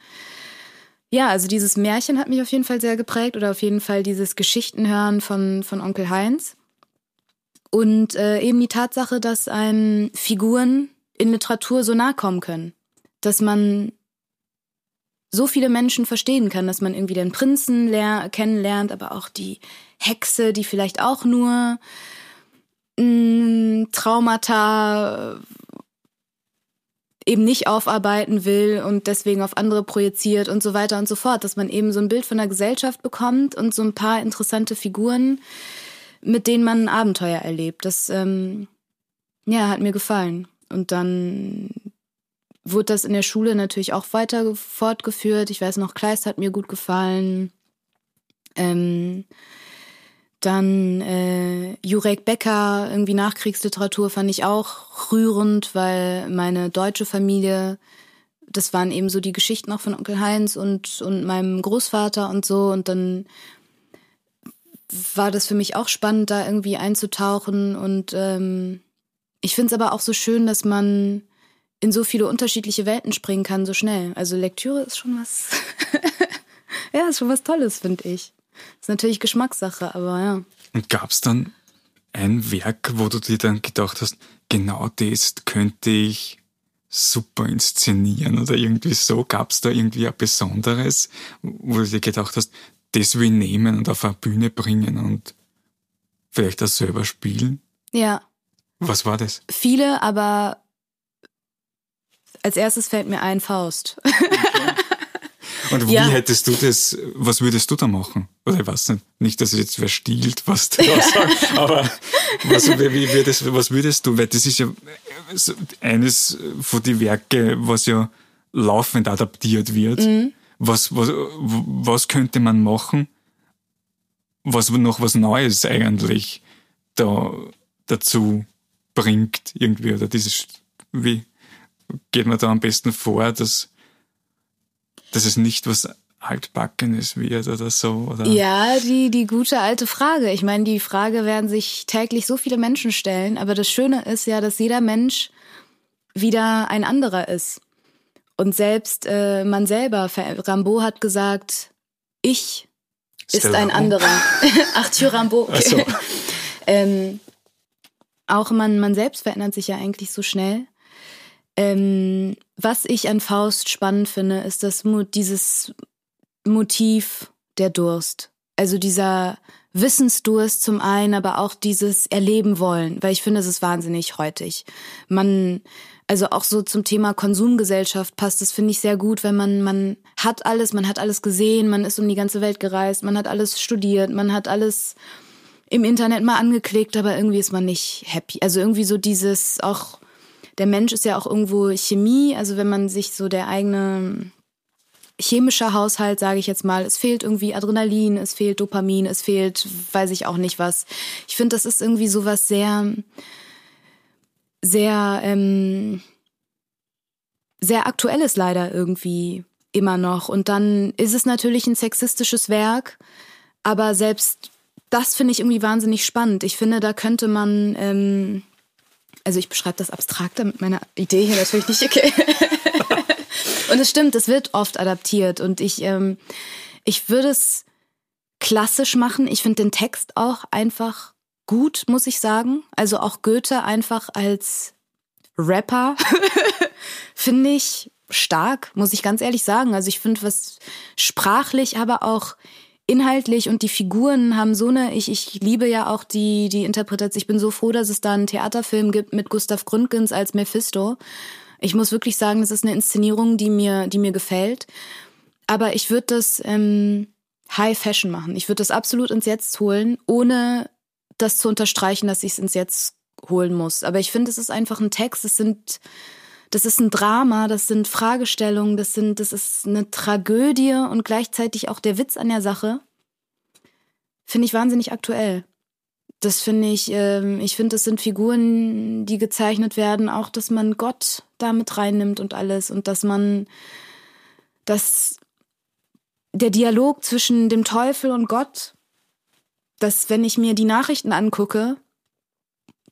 ja, also dieses Märchen hat mich auf jeden Fall sehr geprägt oder auf jeden Fall dieses Geschichtenhören von, von Onkel Heinz. Und äh, eben die Tatsache, dass einem Figuren in Literatur so nahe kommen können. Dass man so viele Menschen verstehen kann, dass man irgendwie den Prinzen kennenlernt, aber auch die Hexe, die vielleicht auch nur mh, Traumata eben nicht aufarbeiten will und deswegen auf andere projiziert und so weiter und so fort, dass man eben so ein Bild von der Gesellschaft bekommt und so ein paar interessante Figuren, mit denen man ein Abenteuer erlebt. Das ähm, ja hat mir gefallen und dann wurde das in der Schule natürlich auch weiter fortgeführt. Ich weiß noch, Kleist hat mir gut gefallen. Ähm, dann äh, Jurek Becker, irgendwie Nachkriegsliteratur fand ich auch rührend, weil meine deutsche Familie, das waren eben so die Geschichten auch von Onkel Heinz und, und meinem Großvater und so. Und dann war das für mich auch spannend, da irgendwie einzutauchen. Und ähm, ich finde es aber auch so schön, dass man in so viele unterschiedliche Welten springen kann, so schnell. Also Lektüre ist schon was. [laughs] ja, ist schon was Tolles, finde ich. Ist natürlich Geschmackssache, aber ja. Und gab es dann ein Werk, wo du dir dann gedacht hast, genau das könnte ich super inszenieren oder irgendwie so? Gab es da irgendwie ein Besonderes, wo du dir gedacht hast, das will ich nehmen und auf eine Bühne bringen und vielleicht auch selber spielen? Ja. Was war das? Viele, aber als erstes fällt mir ein Faust. Okay. Und wie ja. hättest du das, was würdest du da machen? Oder ich weiß nicht, nicht, dass es jetzt wer stiehlt, was du da [laughs] sagst, aber was, wie würdest, was würdest du, weil das ist ja eines von den Werke, was ja laufend adaptiert wird. Mhm. Was, was, was könnte man machen, was noch was Neues eigentlich da dazu bringt irgendwie oder dieses, wie geht man da am besten vor, dass dass es nicht was altbackenes wird oder so? Oder? Ja, die, die gute alte Frage. Ich meine, die Frage werden sich täglich so viele Menschen stellen, aber das Schöne ist ja, dass jeder Mensch wieder ein anderer ist. Und selbst äh, man selber, Rambo hat gesagt, ich ist ein anderer. [laughs] Arthur Rambo. Okay. So. ähm, auch man, man selbst verändert sich ja eigentlich so schnell. Ähm, was ich an Faust spannend finde, ist das dieses Motiv der Durst. Also dieser Wissensdurst zum einen, aber auch dieses Erleben wollen, weil ich finde, es ist wahnsinnig heutig. Man, also auch so zum Thema Konsumgesellschaft passt das, finde ich, sehr gut, wenn man, man hat alles, man hat alles gesehen, man ist um die ganze Welt gereist, man hat alles studiert, man hat alles im Internet mal angeklickt, aber irgendwie ist man nicht happy. Also irgendwie so dieses auch der Mensch ist ja auch irgendwo Chemie, also wenn man sich so der eigene chemische Haushalt, sage ich jetzt mal, es fehlt irgendwie Adrenalin, es fehlt Dopamin, es fehlt, weiß ich auch nicht was. Ich finde, das ist irgendwie sowas sehr, sehr, ähm, sehr aktuelles leider irgendwie immer noch. Und dann ist es natürlich ein sexistisches Werk, aber selbst das finde ich irgendwie wahnsinnig spannend. Ich finde, da könnte man ähm, also ich beschreibe das abstrakter mit meiner Idee hier natürlich nicht, okay. [laughs] und es stimmt, es wird oft adaptiert und ich, ähm, ich würde es klassisch machen. Ich finde den Text auch einfach gut, muss ich sagen. Also auch Goethe einfach als Rapper [laughs] finde ich stark, muss ich ganz ehrlich sagen. Also ich finde was sprachlich, aber auch inhaltlich und die Figuren haben so eine, ich, ich liebe ja auch die, die Interpretation. Ich bin so froh, dass es da einen Theaterfilm gibt mit Gustav Gründgens als Mephisto. Ich muss wirklich sagen, das ist eine Inszenierung, die mir, die mir gefällt. Aber ich würde das ähm, High Fashion machen. Ich würde das absolut ins Jetzt holen, ohne das zu unterstreichen, dass ich es ins Jetzt holen muss. Aber ich finde, es ist einfach ein Text. Es sind das ist ein Drama, das sind Fragestellungen, das sind, das ist eine Tragödie und gleichzeitig auch der Witz an der Sache. Finde ich wahnsinnig aktuell. Das finde ich, äh, ich finde, das sind Figuren, die gezeichnet werden, auch, dass man Gott damit reinnimmt und alles und dass man, dass der Dialog zwischen dem Teufel und Gott, dass wenn ich mir die Nachrichten angucke,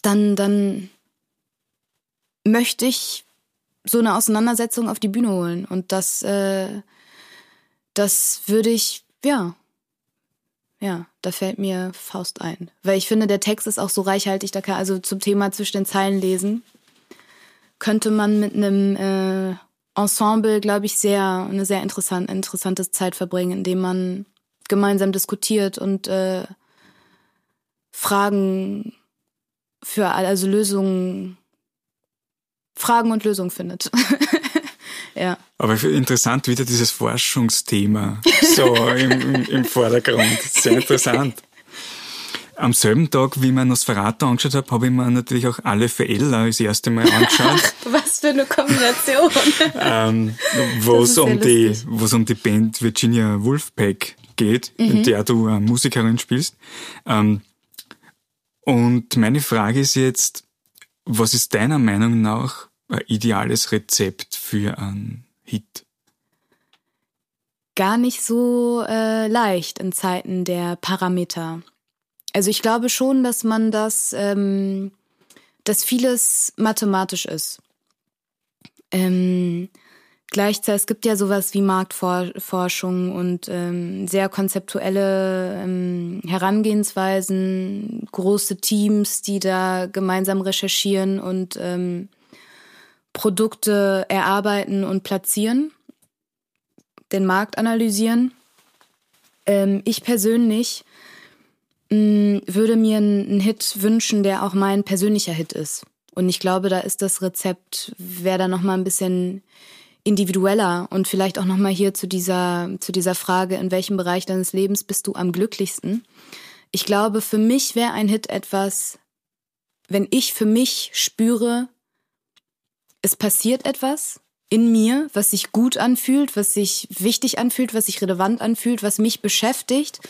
dann, dann möchte ich so eine Auseinandersetzung auf die Bühne holen. Und das, äh, das würde ich, ja, ja, da fällt mir Faust ein. Weil ich finde, der Text ist auch so reichhaltig, da kann, also zum Thema zwischen den Zeilen lesen, könnte man mit einem äh, Ensemble, glaube ich, sehr, eine sehr interessant, interessante Zeit verbringen, indem man gemeinsam diskutiert und äh, Fragen für also Lösungen, Fragen und Lösungen findet. [laughs] ja. Aber interessant wieder dieses Forschungsthema so im, im, im Vordergrund. Sehr interessant. Am selben Tag, wie ich mir Nosferatu angeschaut habe, habe ich mir natürlich auch alle für Ella das erste Mal angeschaut. [laughs] Was für eine Kombination. ähm, wo es um die, um die Band Virginia Wolfpack geht, mhm. in der du eine Musikerin spielst. Ähm, und meine Frage ist jetzt, was ist deiner Meinung nach ein ideales Rezept für einen Hit? Gar nicht so äh, leicht in Zeiten der Parameter. Also ich glaube schon, dass man das, ähm, dass vieles mathematisch ist. Ähm, gleichzeitig, es gibt ja sowas wie Marktforschung und ähm, sehr konzeptuelle ähm, Herangehensweisen, große Teams, die da gemeinsam recherchieren und ähm, Produkte erarbeiten und platzieren, den Markt analysieren. Ähm, ich persönlich Mm, würde mir einen Hit wünschen, der auch mein persönlicher Hit ist. Und ich glaube, da ist das Rezept, wäre da nochmal ein bisschen individueller und vielleicht auch nochmal hier zu dieser, zu dieser Frage, in welchem Bereich deines Lebens bist du am glücklichsten? Ich glaube, für mich wäre ein Hit etwas, wenn ich für mich spüre, es passiert etwas in mir, was sich gut anfühlt, was sich wichtig anfühlt, was sich relevant anfühlt, was mich beschäftigt,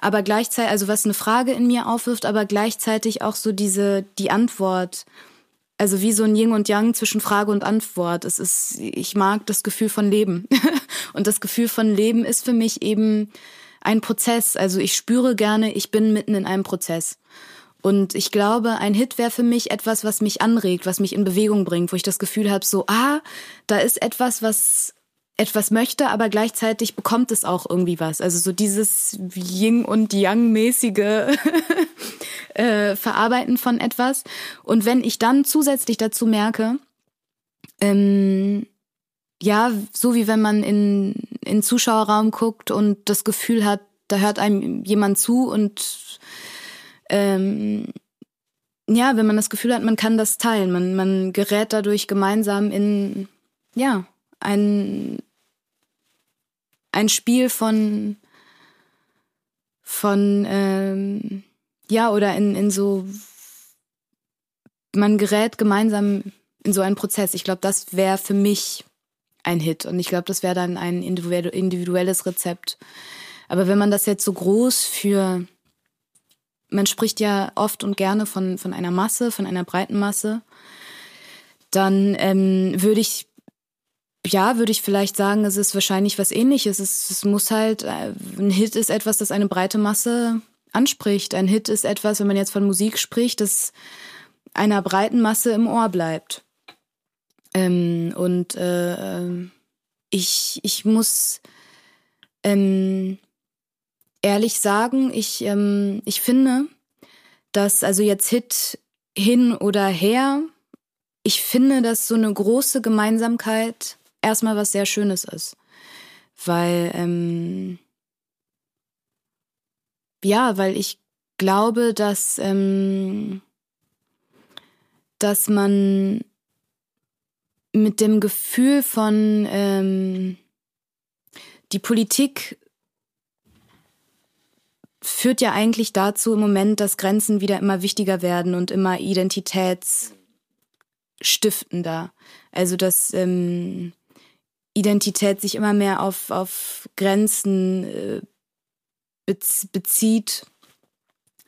aber gleichzeitig, also was eine Frage in mir aufwirft, aber gleichzeitig auch so diese, die Antwort, also wie so ein Yin und Yang zwischen Frage und Antwort. Es ist, ich mag das Gefühl von Leben. [laughs] und das Gefühl von Leben ist für mich eben ein Prozess. Also ich spüre gerne, ich bin mitten in einem Prozess. Und ich glaube, ein Hit wäre für mich etwas, was mich anregt, was mich in Bewegung bringt, wo ich das Gefühl habe, so, ah, da ist etwas, was etwas möchte, aber gleichzeitig bekommt es auch irgendwie was. Also so dieses Yin und Yang mäßige [laughs] äh, Verarbeiten von etwas. Und wenn ich dann zusätzlich dazu merke, ähm, ja, so wie wenn man in in Zuschauerraum guckt und das Gefühl hat, da hört einem jemand zu und ähm, ja, wenn man das Gefühl hat, man kann das teilen, man, man gerät dadurch gemeinsam in, ja, ein, ein Spiel von, von, ähm, ja, oder in, in so, man gerät gemeinsam in so einen Prozess. Ich glaube, das wäre für mich ein Hit und ich glaube, das wäre dann ein individuelles Rezept. Aber wenn man das jetzt so groß für man spricht ja oft und gerne von, von einer Masse, von einer breiten Masse, dann ähm, würde ich, ja, würde ich vielleicht sagen, es ist wahrscheinlich was ähnliches. Es, es muss halt, äh, ein Hit ist etwas, das eine breite Masse anspricht. Ein Hit ist etwas, wenn man jetzt von Musik spricht, das einer breiten Masse im Ohr bleibt. Ähm, und äh, ähm, ich, ich muss ähm, ehrlich sagen, ich, ähm, ich finde, dass also jetzt Hit hin oder her, ich finde, dass so eine große Gemeinsamkeit erstmal was sehr Schönes ist. Weil, ähm, ja, weil ich glaube, dass, ähm, dass man mit dem Gefühl von ähm, die Politik führt ja eigentlich dazu im Moment, dass Grenzen wieder immer wichtiger werden und immer identitätsstiftender. Also dass ähm, Identität sich immer mehr auf, auf Grenzen äh, bezieht,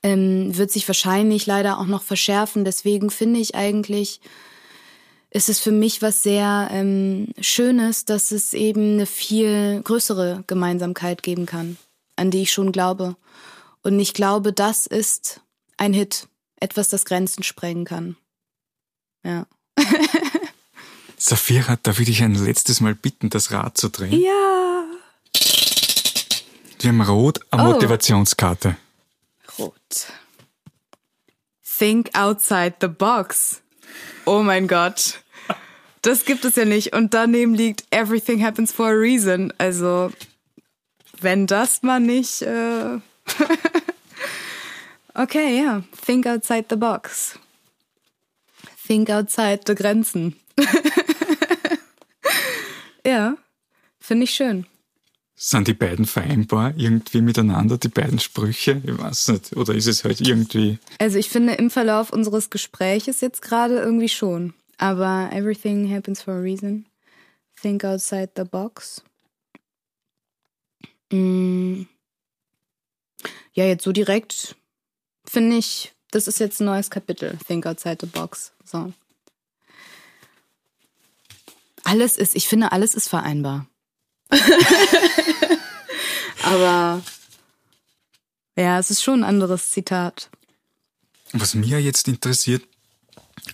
ähm, wird sich wahrscheinlich leider auch noch verschärfen. Deswegen finde ich eigentlich, ist es für mich was sehr ähm, Schönes, dass es eben eine viel größere Gemeinsamkeit geben kann, an die ich schon glaube. Und ich glaube, das ist ein Hit. Etwas, das Grenzen sprengen kann. Ja. Safira, da würde ich ein letztes Mal bitten, das Rad zu drehen. Ja. Wir haben rot eine oh. Motivationskarte. Rot. Think outside the box. Oh mein Gott. Das gibt es ja nicht. Und daneben liegt Everything happens for a reason. Also, wenn das mal nicht. Äh [laughs] okay, ja. Think outside the box. think outside the Grenzen. [laughs] ja, finde ich schön. Sind die beiden vereinbar irgendwie miteinander, die beiden Sprüche? Ich weiß nicht. Oder ist es halt irgendwie. Also ich finde im Verlauf unseres Gespräches jetzt gerade irgendwie schon. Aber everything happens for a reason. Think outside the box. Mm. Ja, jetzt so direkt finde ich, das ist jetzt ein neues Kapitel. Think outside the box. So. Alles ist, ich finde, alles ist vereinbar. [laughs] Aber ja, es ist schon ein anderes Zitat. Was mir jetzt interessiert,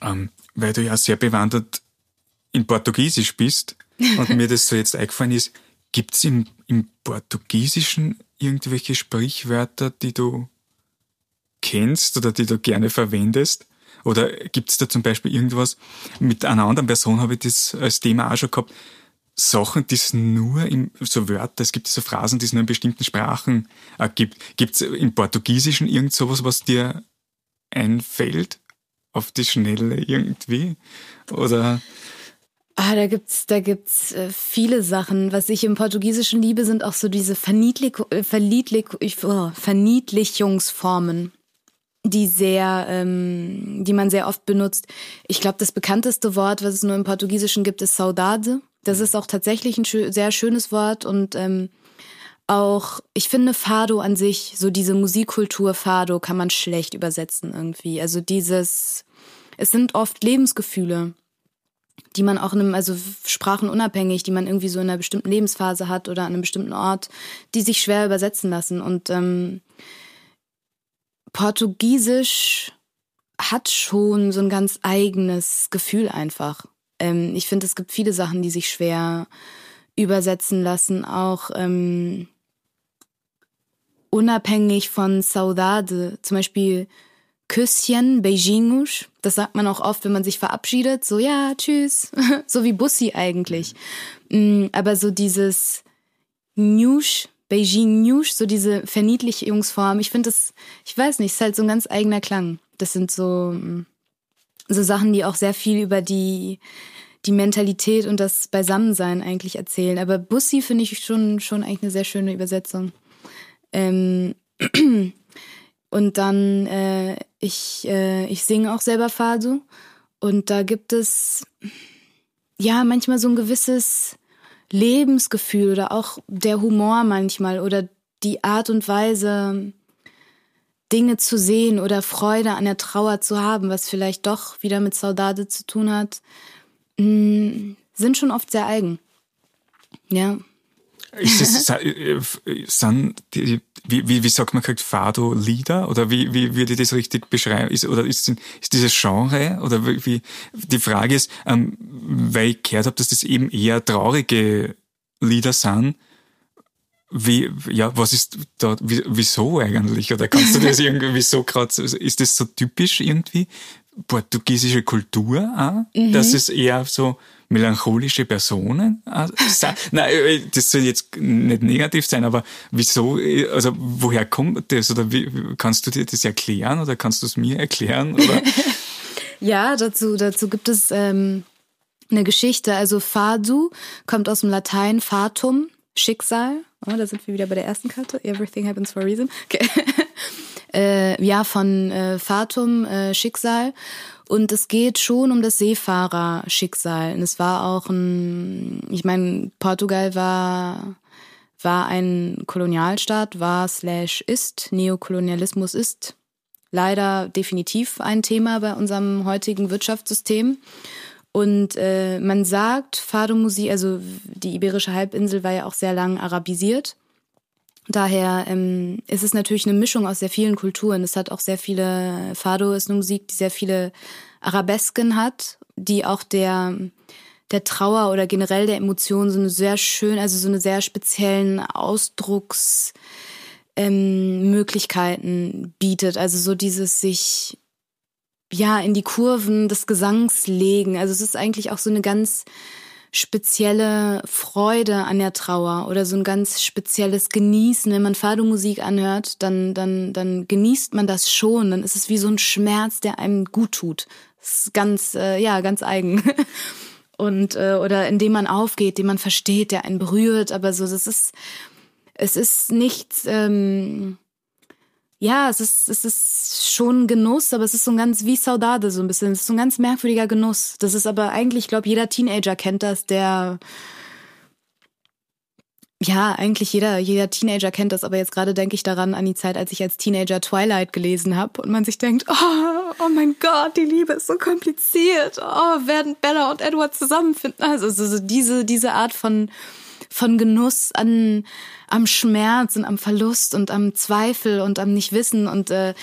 ähm, weil du ja sehr bewandert in Portugiesisch bist [laughs] und mir das so jetzt eingefallen ist, gibt es im, im Portugiesischen irgendwelche Sprichwörter, die du kennst oder die du gerne verwendest? Oder gibt es da zum Beispiel irgendwas, mit einer anderen Person habe ich das als Thema auch schon gehabt, Sachen, die es nur im, so Wörter, es gibt so Phrasen, die es nur in bestimmten Sprachen äh, gibt. Gibt es im Portugiesischen irgend sowas, was dir einfällt? Auf die Schnelle irgendwie? Oder? Ah, da gibt's, da gibt's äh, viele Sachen. Was ich im Portugiesischen liebe, sind auch so diese Verniedlich, äh, Verniedlich, oh, Verniedlichungsformen, die sehr, ähm, die man sehr oft benutzt. Ich glaube, das bekannteste Wort, was es nur im Portugiesischen gibt, ist Saudade. Das ist auch tatsächlich ein sehr schönes Wort und ähm, auch, ich finde Fado an sich, so diese Musikkultur Fado kann man schlecht übersetzen irgendwie. Also dieses, es sind oft Lebensgefühle, die man auch in einem, also sprachenunabhängig, die man irgendwie so in einer bestimmten Lebensphase hat oder an einem bestimmten Ort, die sich schwer übersetzen lassen. Und ähm, Portugiesisch hat schon so ein ganz eigenes Gefühl einfach. Ähm, ich finde, es gibt viele Sachen, die sich schwer übersetzen lassen, auch ähm, unabhängig von Saudade. Zum Beispiel Küsschen, Beijingusch. Das sagt man auch oft, wenn man sich verabschiedet. So, ja, tschüss. [laughs] so wie Bussi eigentlich. Mm, aber so dieses Nusch, Beijing Nusch, so diese Verniedlichungsform. Ich finde das, ich weiß nicht, ist halt so ein ganz eigener Klang. Das sind so, mm, so Sachen, die auch sehr viel über die die Mentalität und das Beisammensein eigentlich erzählen. Aber Bussi finde ich schon, schon eigentlich eine sehr schöne Übersetzung. Ähm, [clears throat] und dann, äh, ich, äh, ich singe auch selber Fado. Und da gibt es, ja, manchmal so ein gewisses Lebensgefühl oder auch der Humor manchmal oder die Art und Weise, Dinge zu sehen oder Freude an der Trauer zu haben, was vielleicht doch wieder mit Saudade zu tun hat. Mm, sind schon oft sehr eigen. Ja. Das, äh, die, wie, wie, wie sagt man, Fado-Lieder? Oder wie, wie würde ich das richtig beschreiben? Ist, oder ist, ist dieses Genre? Oder wie die Frage ist, ähm, weil ich gehört habe, dass das eben eher traurige Lieder sind. Wie, ja, was ist da, wieso eigentlich? Oder kannst du das [laughs] irgendwie, wieso gerade, ist das so typisch irgendwie? portugiesische Kultur auch, mhm. dass es eher so melancholische Personen sind. [laughs] Nein, äh, das soll jetzt nicht negativ sein, aber wieso, also woher kommt das? Oder wie, kannst du dir das erklären oder kannst du es mir erklären? [laughs] Ja, dazu, dazu gibt es ähm, eine Geschichte. Also Fadu kommt aus dem Latein Fatum, Schicksal. Oh, da sind wir wieder bei der ersten Karte. Everything happens for a reason. Okay. [laughs] äh, ja, von äh, Fatum, äh, Schicksal. Und es geht schon um das Seefahrerschicksal. Und es war auch ein, ich meine, Portugal war, war ein Kolonialstaat, war slash ist, Neokolonialismus ist leider definitiv ein Thema bei unserem heutigen Wirtschaftssystem. Und äh, man sagt, Fado-Musik, also die Iberische Halbinsel war ja auch sehr lang arabisiert. Daher ähm, ist es natürlich eine Mischung aus sehr vielen Kulturen. Es hat auch sehr viele, Fado ist eine Musik, die sehr viele Arabesken hat, die auch der, der Trauer oder generell der Emotionen so eine sehr schön, also so eine sehr speziellen Ausdrucksmöglichkeiten ähm, bietet. Also so dieses sich ja in die Kurven des Gesangs legen. Also es ist eigentlich auch so eine ganz spezielle Freude an der Trauer oder so ein ganz spezielles Genießen. Wenn man Fado-Musik anhört, dann, dann, dann genießt man das schon. Dann ist es wie so ein Schmerz, der einem gut tut. ist ganz, äh, ja, ganz eigen. [laughs] Und, äh, oder indem man aufgeht, den man versteht, der einen berührt, aber so, das ist, es ist nichts, ähm, ja, es ist, es ist schon Genuss, aber es ist so ein ganz wie Saudade so ein bisschen. Es ist so ein ganz merkwürdiger Genuss. Das ist aber eigentlich, ich glaube, jeder Teenager kennt das, der ja, eigentlich jeder, jeder Teenager kennt das, aber jetzt gerade denke ich daran an die Zeit, als ich als Teenager Twilight gelesen habe und man sich denkt, oh, oh mein Gott, die Liebe ist so kompliziert. Oh, werden Bella und Edward zusammenfinden? Also so diese, diese Art von, von Genuss an, am Schmerz und am Verlust und am Zweifel und am Nichtwissen und äh,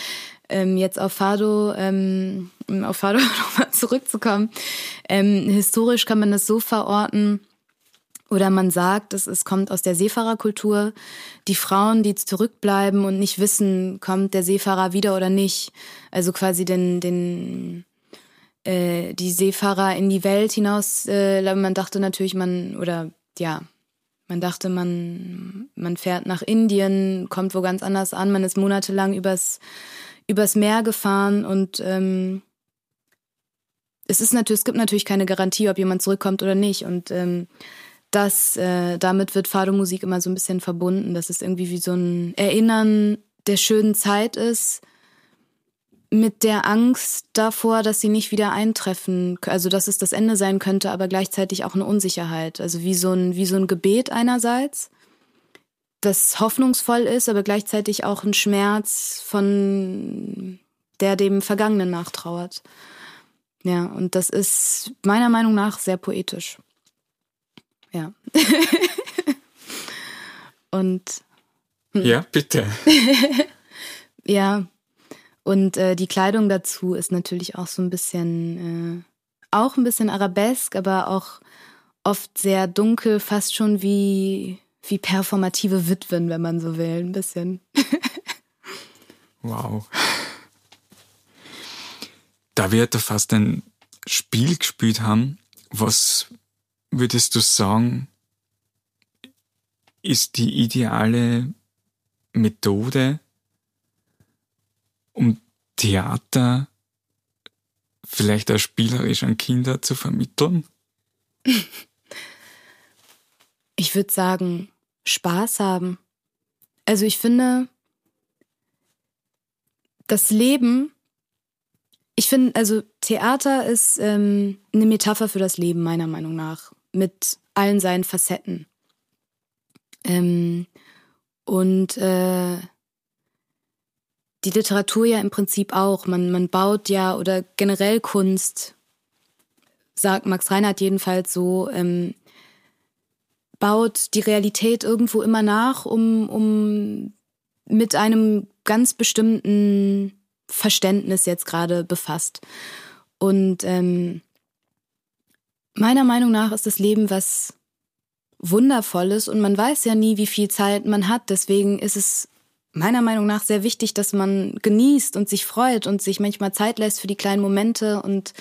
ähm, jetzt auf Fado, ähm, auf Fado [laughs] nochmal zurückzukommen. Ähm, historisch kann man das so verorten, oder man sagt, es, es kommt aus der Seefahrerkultur. Die Frauen, die zurückbleiben und nicht wissen, kommt der Seefahrer wieder oder nicht. Also quasi den, den, äh, die Seefahrer in die Welt hinaus. Äh, man dachte natürlich, man, oder ja, man dachte, man, man fährt nach Indien, kommt wo ganz anders an. Man ist monatelang übers, übers Meer gefahren und ähm, es ist natürlich, es gibt natürlich keine Garantie, ob jemand zurückkommt oder nicht. Und ähm, das, äh, damit wird Fado-Musik immer so ein bisschen verbunden, dass es irgendwie wie so ein Erinnern der schönen Zeit ist, mit der Angst davor, dass sie nicht wieder eintreffen, also dass es das Ende sein könnte, aber gleichzeitig auch eine Unsicherheit. Also wie so ein, wie so ein Gebet einerseits, das hoffnungsvoll ist, aber gleichzeitig auch ein Schmerz von, der dem Vergangenen nachtrauert. Ja, und das ist meiner Meinung nach sehr poetisch. Ja. [laughs] und. Hm. Ja, bitte. [laughs] ja. Und äh, die Kleidung dazu ist natürlich auch so ein bisschen, äh, auch ein bisschen arabesk, aber auch oft sehr dunkel, fast schon wie, wie performative Witwen, wenn man so will, ein bisschen. [laughs] wow. Da wir da fast ein Spiel gespielt haben, was würdest du sagen, ist die ideale Methode, um Theater vielleicht auch spielerisch an Kinder zu vermitteln? [laughs] Ich würde sagen, Spaß haben. Also ich finde, das Leben ich finde, also Theater ist ähm, eine Metapher für das Leben, meiner Meinung nach, mit allen seinen Facetten. Ähm, und äh, die Literatur ja im Prinzip auch. Man, man baut ja, oder generell Kunst, sagt Max Reinhardt jedenfalls so, ähm, baut die Realität irgendwo immer nach, um, um mit einem ganz bestimmten Verständnis jetzt gerade befasst. Und ähm, meiner Meinung nach ist das Leben was Wundervolles und man weiß ja nie, wie viel Zeit man hat. Deswegen ist es meiner Meinung nach sehr wichtig, dass man genießt und sich freut und sich manchmal Zeit lässt für die kleinen Momente und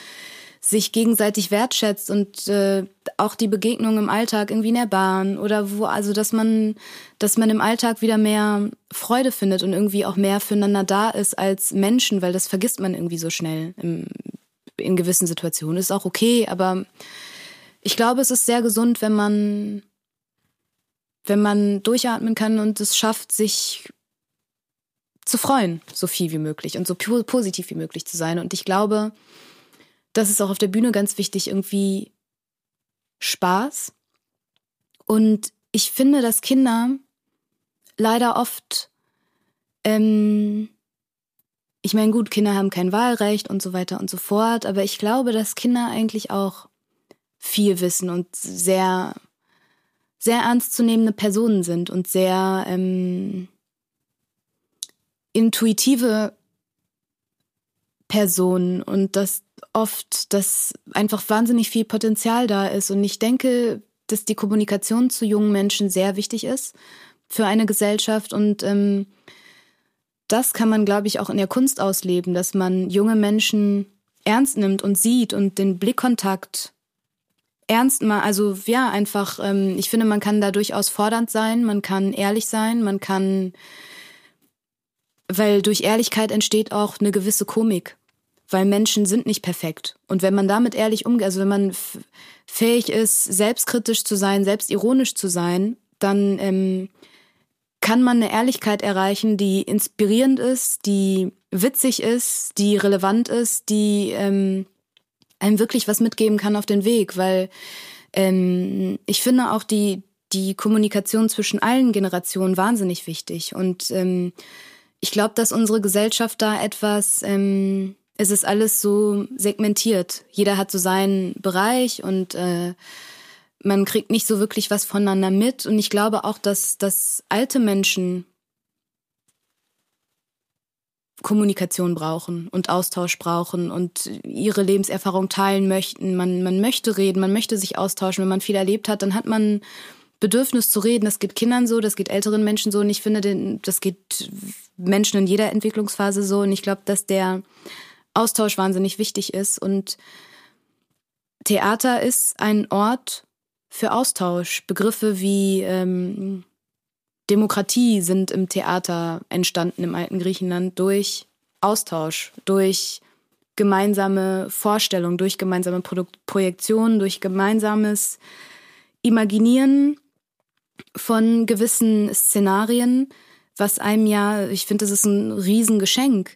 sich gegenseitig wertschätzt und äh, auch die Begegnung im Alltag irgendwie in der Bahn oder wo, also dass man, dass man im Alltag wieder mehr Freude findet und irgendwie auch mehr füreinander da ist als Menschen, weil das vergisst man irgendwie so schnell im, in gewissen Situationen. Ist auch okay, aber ich glaube, es ist sehr gesund, wenn man, wenn man durchatmen kann und es schafft, sich zu freuen, so viel wie möglich und so positiv wie möglich zu sein. Und ich glaube, das ist auch auf der Bühne ganz wichtig, irgendwie Spaß. Und ich finde, dass Kinder leider oft, ähm, ich meine, gut, Kinder haben kein Wahlrecht und so weiter und so fort, aber ich glaube, dass Kinder eigentlich auch viel wissen und sehr, sehr ernstzunehmende Personen sind und sehr ähm, intuitive Personen und dass oft, dass einfach wahnsinnig viel Potenzial da ist. Und ich denke, dass die Kommunikation zu jungen Menschen sehr wichtig ist für eine Gesellschaft. Und ähm, das kann man, glaube ich, auch in der Kunst ausleben, dass man junge Menschen ernst nimmt und sieht und den Blickkontakt ernst mal, also ja, einfach, ähm, ich finde, man kann da durchaus fordernd sein, man kann ehrlich sein, man kann, weil durch Ehrlichkeit entsteht auch eine gewisse Komik. Weil Menschen sind nicht perfekt. Und wenn man damit ehrlich umgeht, also wenn man fähig ist, selbstkritisch zu sein, selbstironisch zu sein, dann ähm, kann man eine Ehrlichkeit erreichen, die inspirierend ist, die witzig ist, die relevant ist, die ähm, einem wirklich was mitgeben kann auf den Weg, weil ähm, ich finde auch die die Kommunikation zwischen allen Generationen wahnsinnig wichtig. Und ähm, ich glaube, dass unsere Gesellschaft da etwas ähm, es ist alles so segmentiert. Jeder hat so seinen Bereich und äh, man kriegt nicht so wirklich was voneinander mit. Und ich glaube auch, dass, dass alte Menschen Kommunikation brauchen und Austausch brauchen und ihre Lebenserfahrung teilen möchten. Man, man möchte reden, man möchte sich austauschen. Wenn man viel erlebt hat, dann hat man Bedürfnis zu reden. Das geht Kindern so, das geht älteren Menschen so. Und ich finde, das geht Menschen in jeder Entwicklungsphase so. Und ich glaube, dass der Austausch wahnsinnig wichtig ist. Und Theater ist ein Ort für Austausch. Begriffe wie ähm, Demokratie sind im Theater entstanden im alten Griechenland durch Austausch, durch gemeinsame Vorstellung, durch gemeinsame Pro Projektion, durch gemeinsames Imaginieren von gewissen Szenarien, was einem ja, ich finde, das ist ein Riesengeschenk.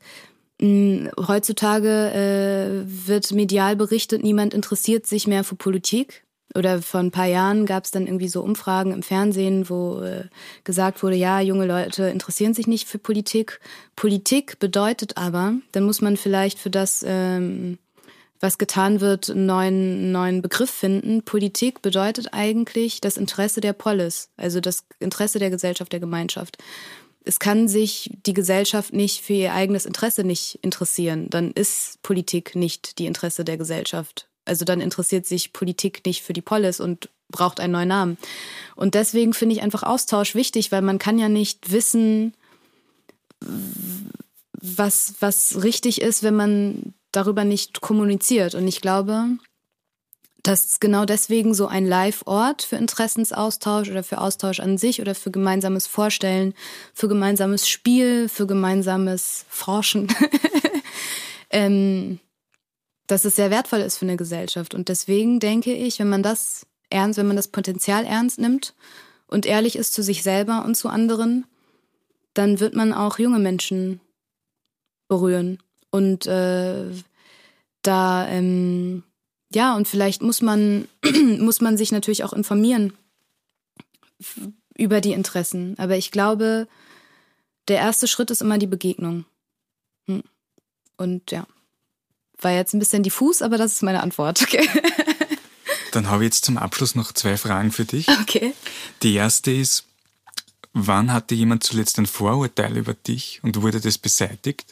Hm, heutzutage äh, wird medial berichtet, niemand interessiert sich mehr für Politik. Oder vor ein paar Jahren gab es dann irgendwie so Umfragen im Fernsehen, wo äh, gesagt wurde, ja, junge Leute interessieren sich nicht für Politik. Politik bedeutet aber, dann muss man vielleicht für das, ähm, was getan wird, einen neuen, neuen Begriff finden. Politik bedeutet eigentlich das Interesse der Polis, also das Interesse der Gesellschaft, der Gemeinschaft es kann sich die Gesellschaft nicht für ihr eigenes Interesse nicht interessieren. Dann ist Politik nicht die Interesse der Gesellschaft. Also dann interessiert sich Politik nicht für die Polis und braucht einen neuen Namen. Und deswegen finde ich einfach Austausch wichtig, weil man kann ja nicht wissen, was, was richtig ist, wenn man darüber nicht kommuniziert. Und ich glaube, dass genau deswegen so ein Live-Ort für Interessensaustausch oder für Austausch an sich oder für gemeinsames Vorstellen, für gemeinsames Spiel, für gemeinsames Forschen, [laughs] ähm, dass es sehr wertvoll ist für eine Gesellschaft. Und deswegen denke ich, wenn man das ernst, wenn man das Potenzial ernst nimmt und ehrlich ist zu sich selber und zu anderen, dann wird man auch junge Menschen berühren. Und äh, da ähm, ja, und vielleicht muss man, [clears throat] muss man sich natürlich auch informieren über die Interessen. Aber ich glaube, der erste Schritt ist immer die Begegnung. Hm. Und ja, war jetzt ein bisschen diffus, aber das ist meine Antwort. Okay. [laughs] Dann habe ich jetzt zum Abschluss noch zwei Fragen für dich. Okay. Die erste ist, wann hatte jemand zuletzt ein Vorurteil über dich und wurde das beseitigt?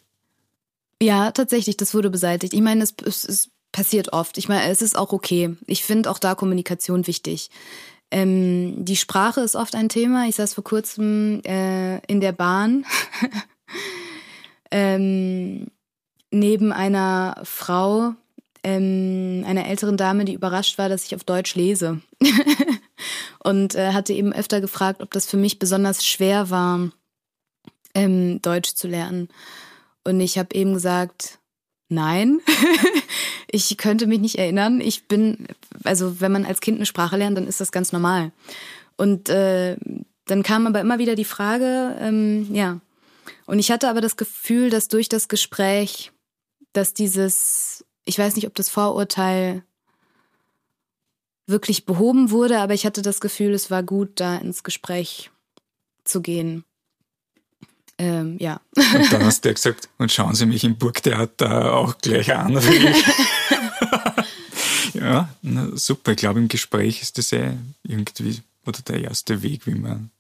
Ja, tatsächlich, das wurde beseitigt. Ich meine, es, es, es passiert oft. Ich meine, es ist auch okay. Ich finde auch da Kommunikation wichtig. Ähm, die Sprache ist oft ein Thema. Ich saß vor kurzem äh, in der Bahn [laughs] ähm, neben einer Frau, ähm, einer älteren Dame, die überrascht war, dass ich auf Deutsch lese. [laughs] Und äh, hatte eben öfter gefragt, ob das für mich besonders schwer war, ähm, Deutsch zu lernen. Und ich habe eben gesagt, nein. [laughs] Ich könnte mich nicht erinnern. Ich bin, also wenn man als Kind eine Sprache lernt, dann ist das ganz normal. Und äh, dann kam aber immer wieder die Frage, ähm, ja. Und ich hatte aber das Gefühl, dass durch das Gespräch, dass dieses, ich weiß nicht, ob das Vorurteil wirklich behoben wurde, aber ich hatte das Gefühl, es war gut, da ins Gespräch zu gehen. Ähm, ja. Und dann hast du ja gesagt, und schauen Sie mich im Burgtheater auch gleich an. [laughs] ja, na, super. Ich glaube, im Gespräch ist das ja irgendwie oder der erste Weg, wie man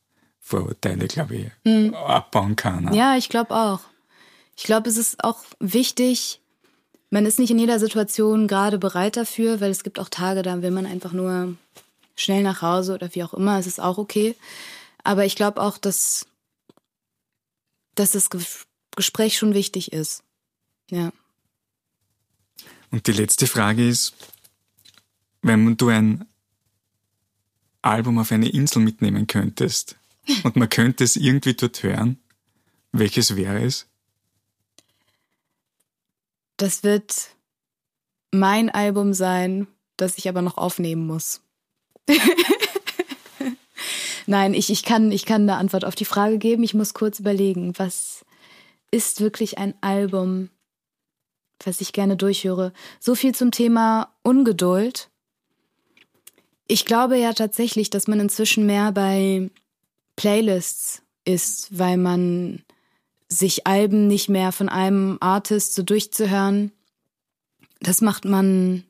Vorurteile, glaube ich, mhm. abbauen kann. Ja, ich glaube auch. Ich glaube, es ist auch wichtig, man ist nicht in jeder Situation gerade bereit dafür, weil es gibt auch Tage, da will man einfach nur schnell nach Hause oder wie auch immer. Es ist auch okay. Aber ich glaube auch, dass dass das Gespräch schon wichtig ist. Ja. Und die letzte Frage ist, wenn du ein Album auf eine Insel mitnehmen könntest [laughs] und man könnte es irgendwie dort hören, welches wäre es? das wird mein Album sein, das ich aber noch aufnehmen muss. [laughs] Nein, ich, ich, kann, ich kann eine Antwort auf die Frage geben. Ich muss kurz überlegen, was ist wirklich ein Album, was ich gerne durchhöre. So viel zum Thema Ungeduld. Ich glaube ja tatsächlich, dass man inzwischen mehr bei Playlists ist, weil man sich Alben nicht mehr von einem Artist so durchzuhören, das macht man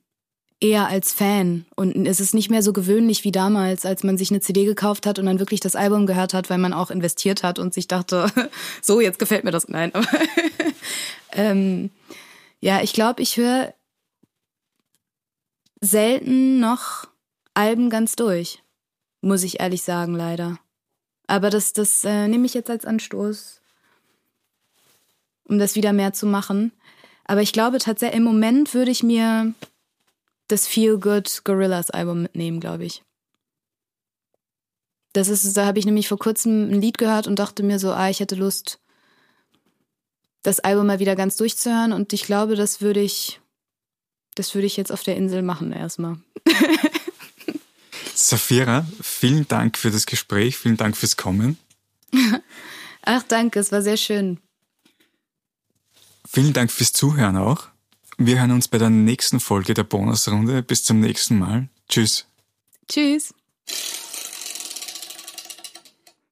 eher als Fan. Und es ist nicht mehr so gewöhnlich wie damals, als man sich eine CD gekauft hat und dann wirklich das Album gehört hat, weil man auch investiert hat und sich dachte, [laughs] so, jetzt gefällt mir das. Nein, aber [laughs] ähm, ja, ich glaube, ich höre selten noch Alben ganz durch. Muss ich ehrlich sagen, leider. Aber das, das äh, nehme ich jetzt als Anstoß, um das wieder mehr zu machen. Aber ich glaube tatsächlich, im Moment würde ich mir das Feel Good Gorillas Album mitnehmen, glaube ich. Das ist, da habe ich nämlich vor kurzem ein Lied gehört und dachte mir so, ah, ich hätte Lust, das Album mal wieder ganz durchzuhören und ich glaube, das würde ich, das würde ich jetzt auf der Insel machen erstmal. [laughs] Safira, vielen Dank für das Gespräch, vielen Dank fürs Kommen. [laughs] Ach, danke, es war sehr schön. Vielen Dank fürs Zuhören auch. Wir hören uns bei der nächsten Folge der Bonusrunde. Bis zum nächsten Mal. Tschüss. Tschüss.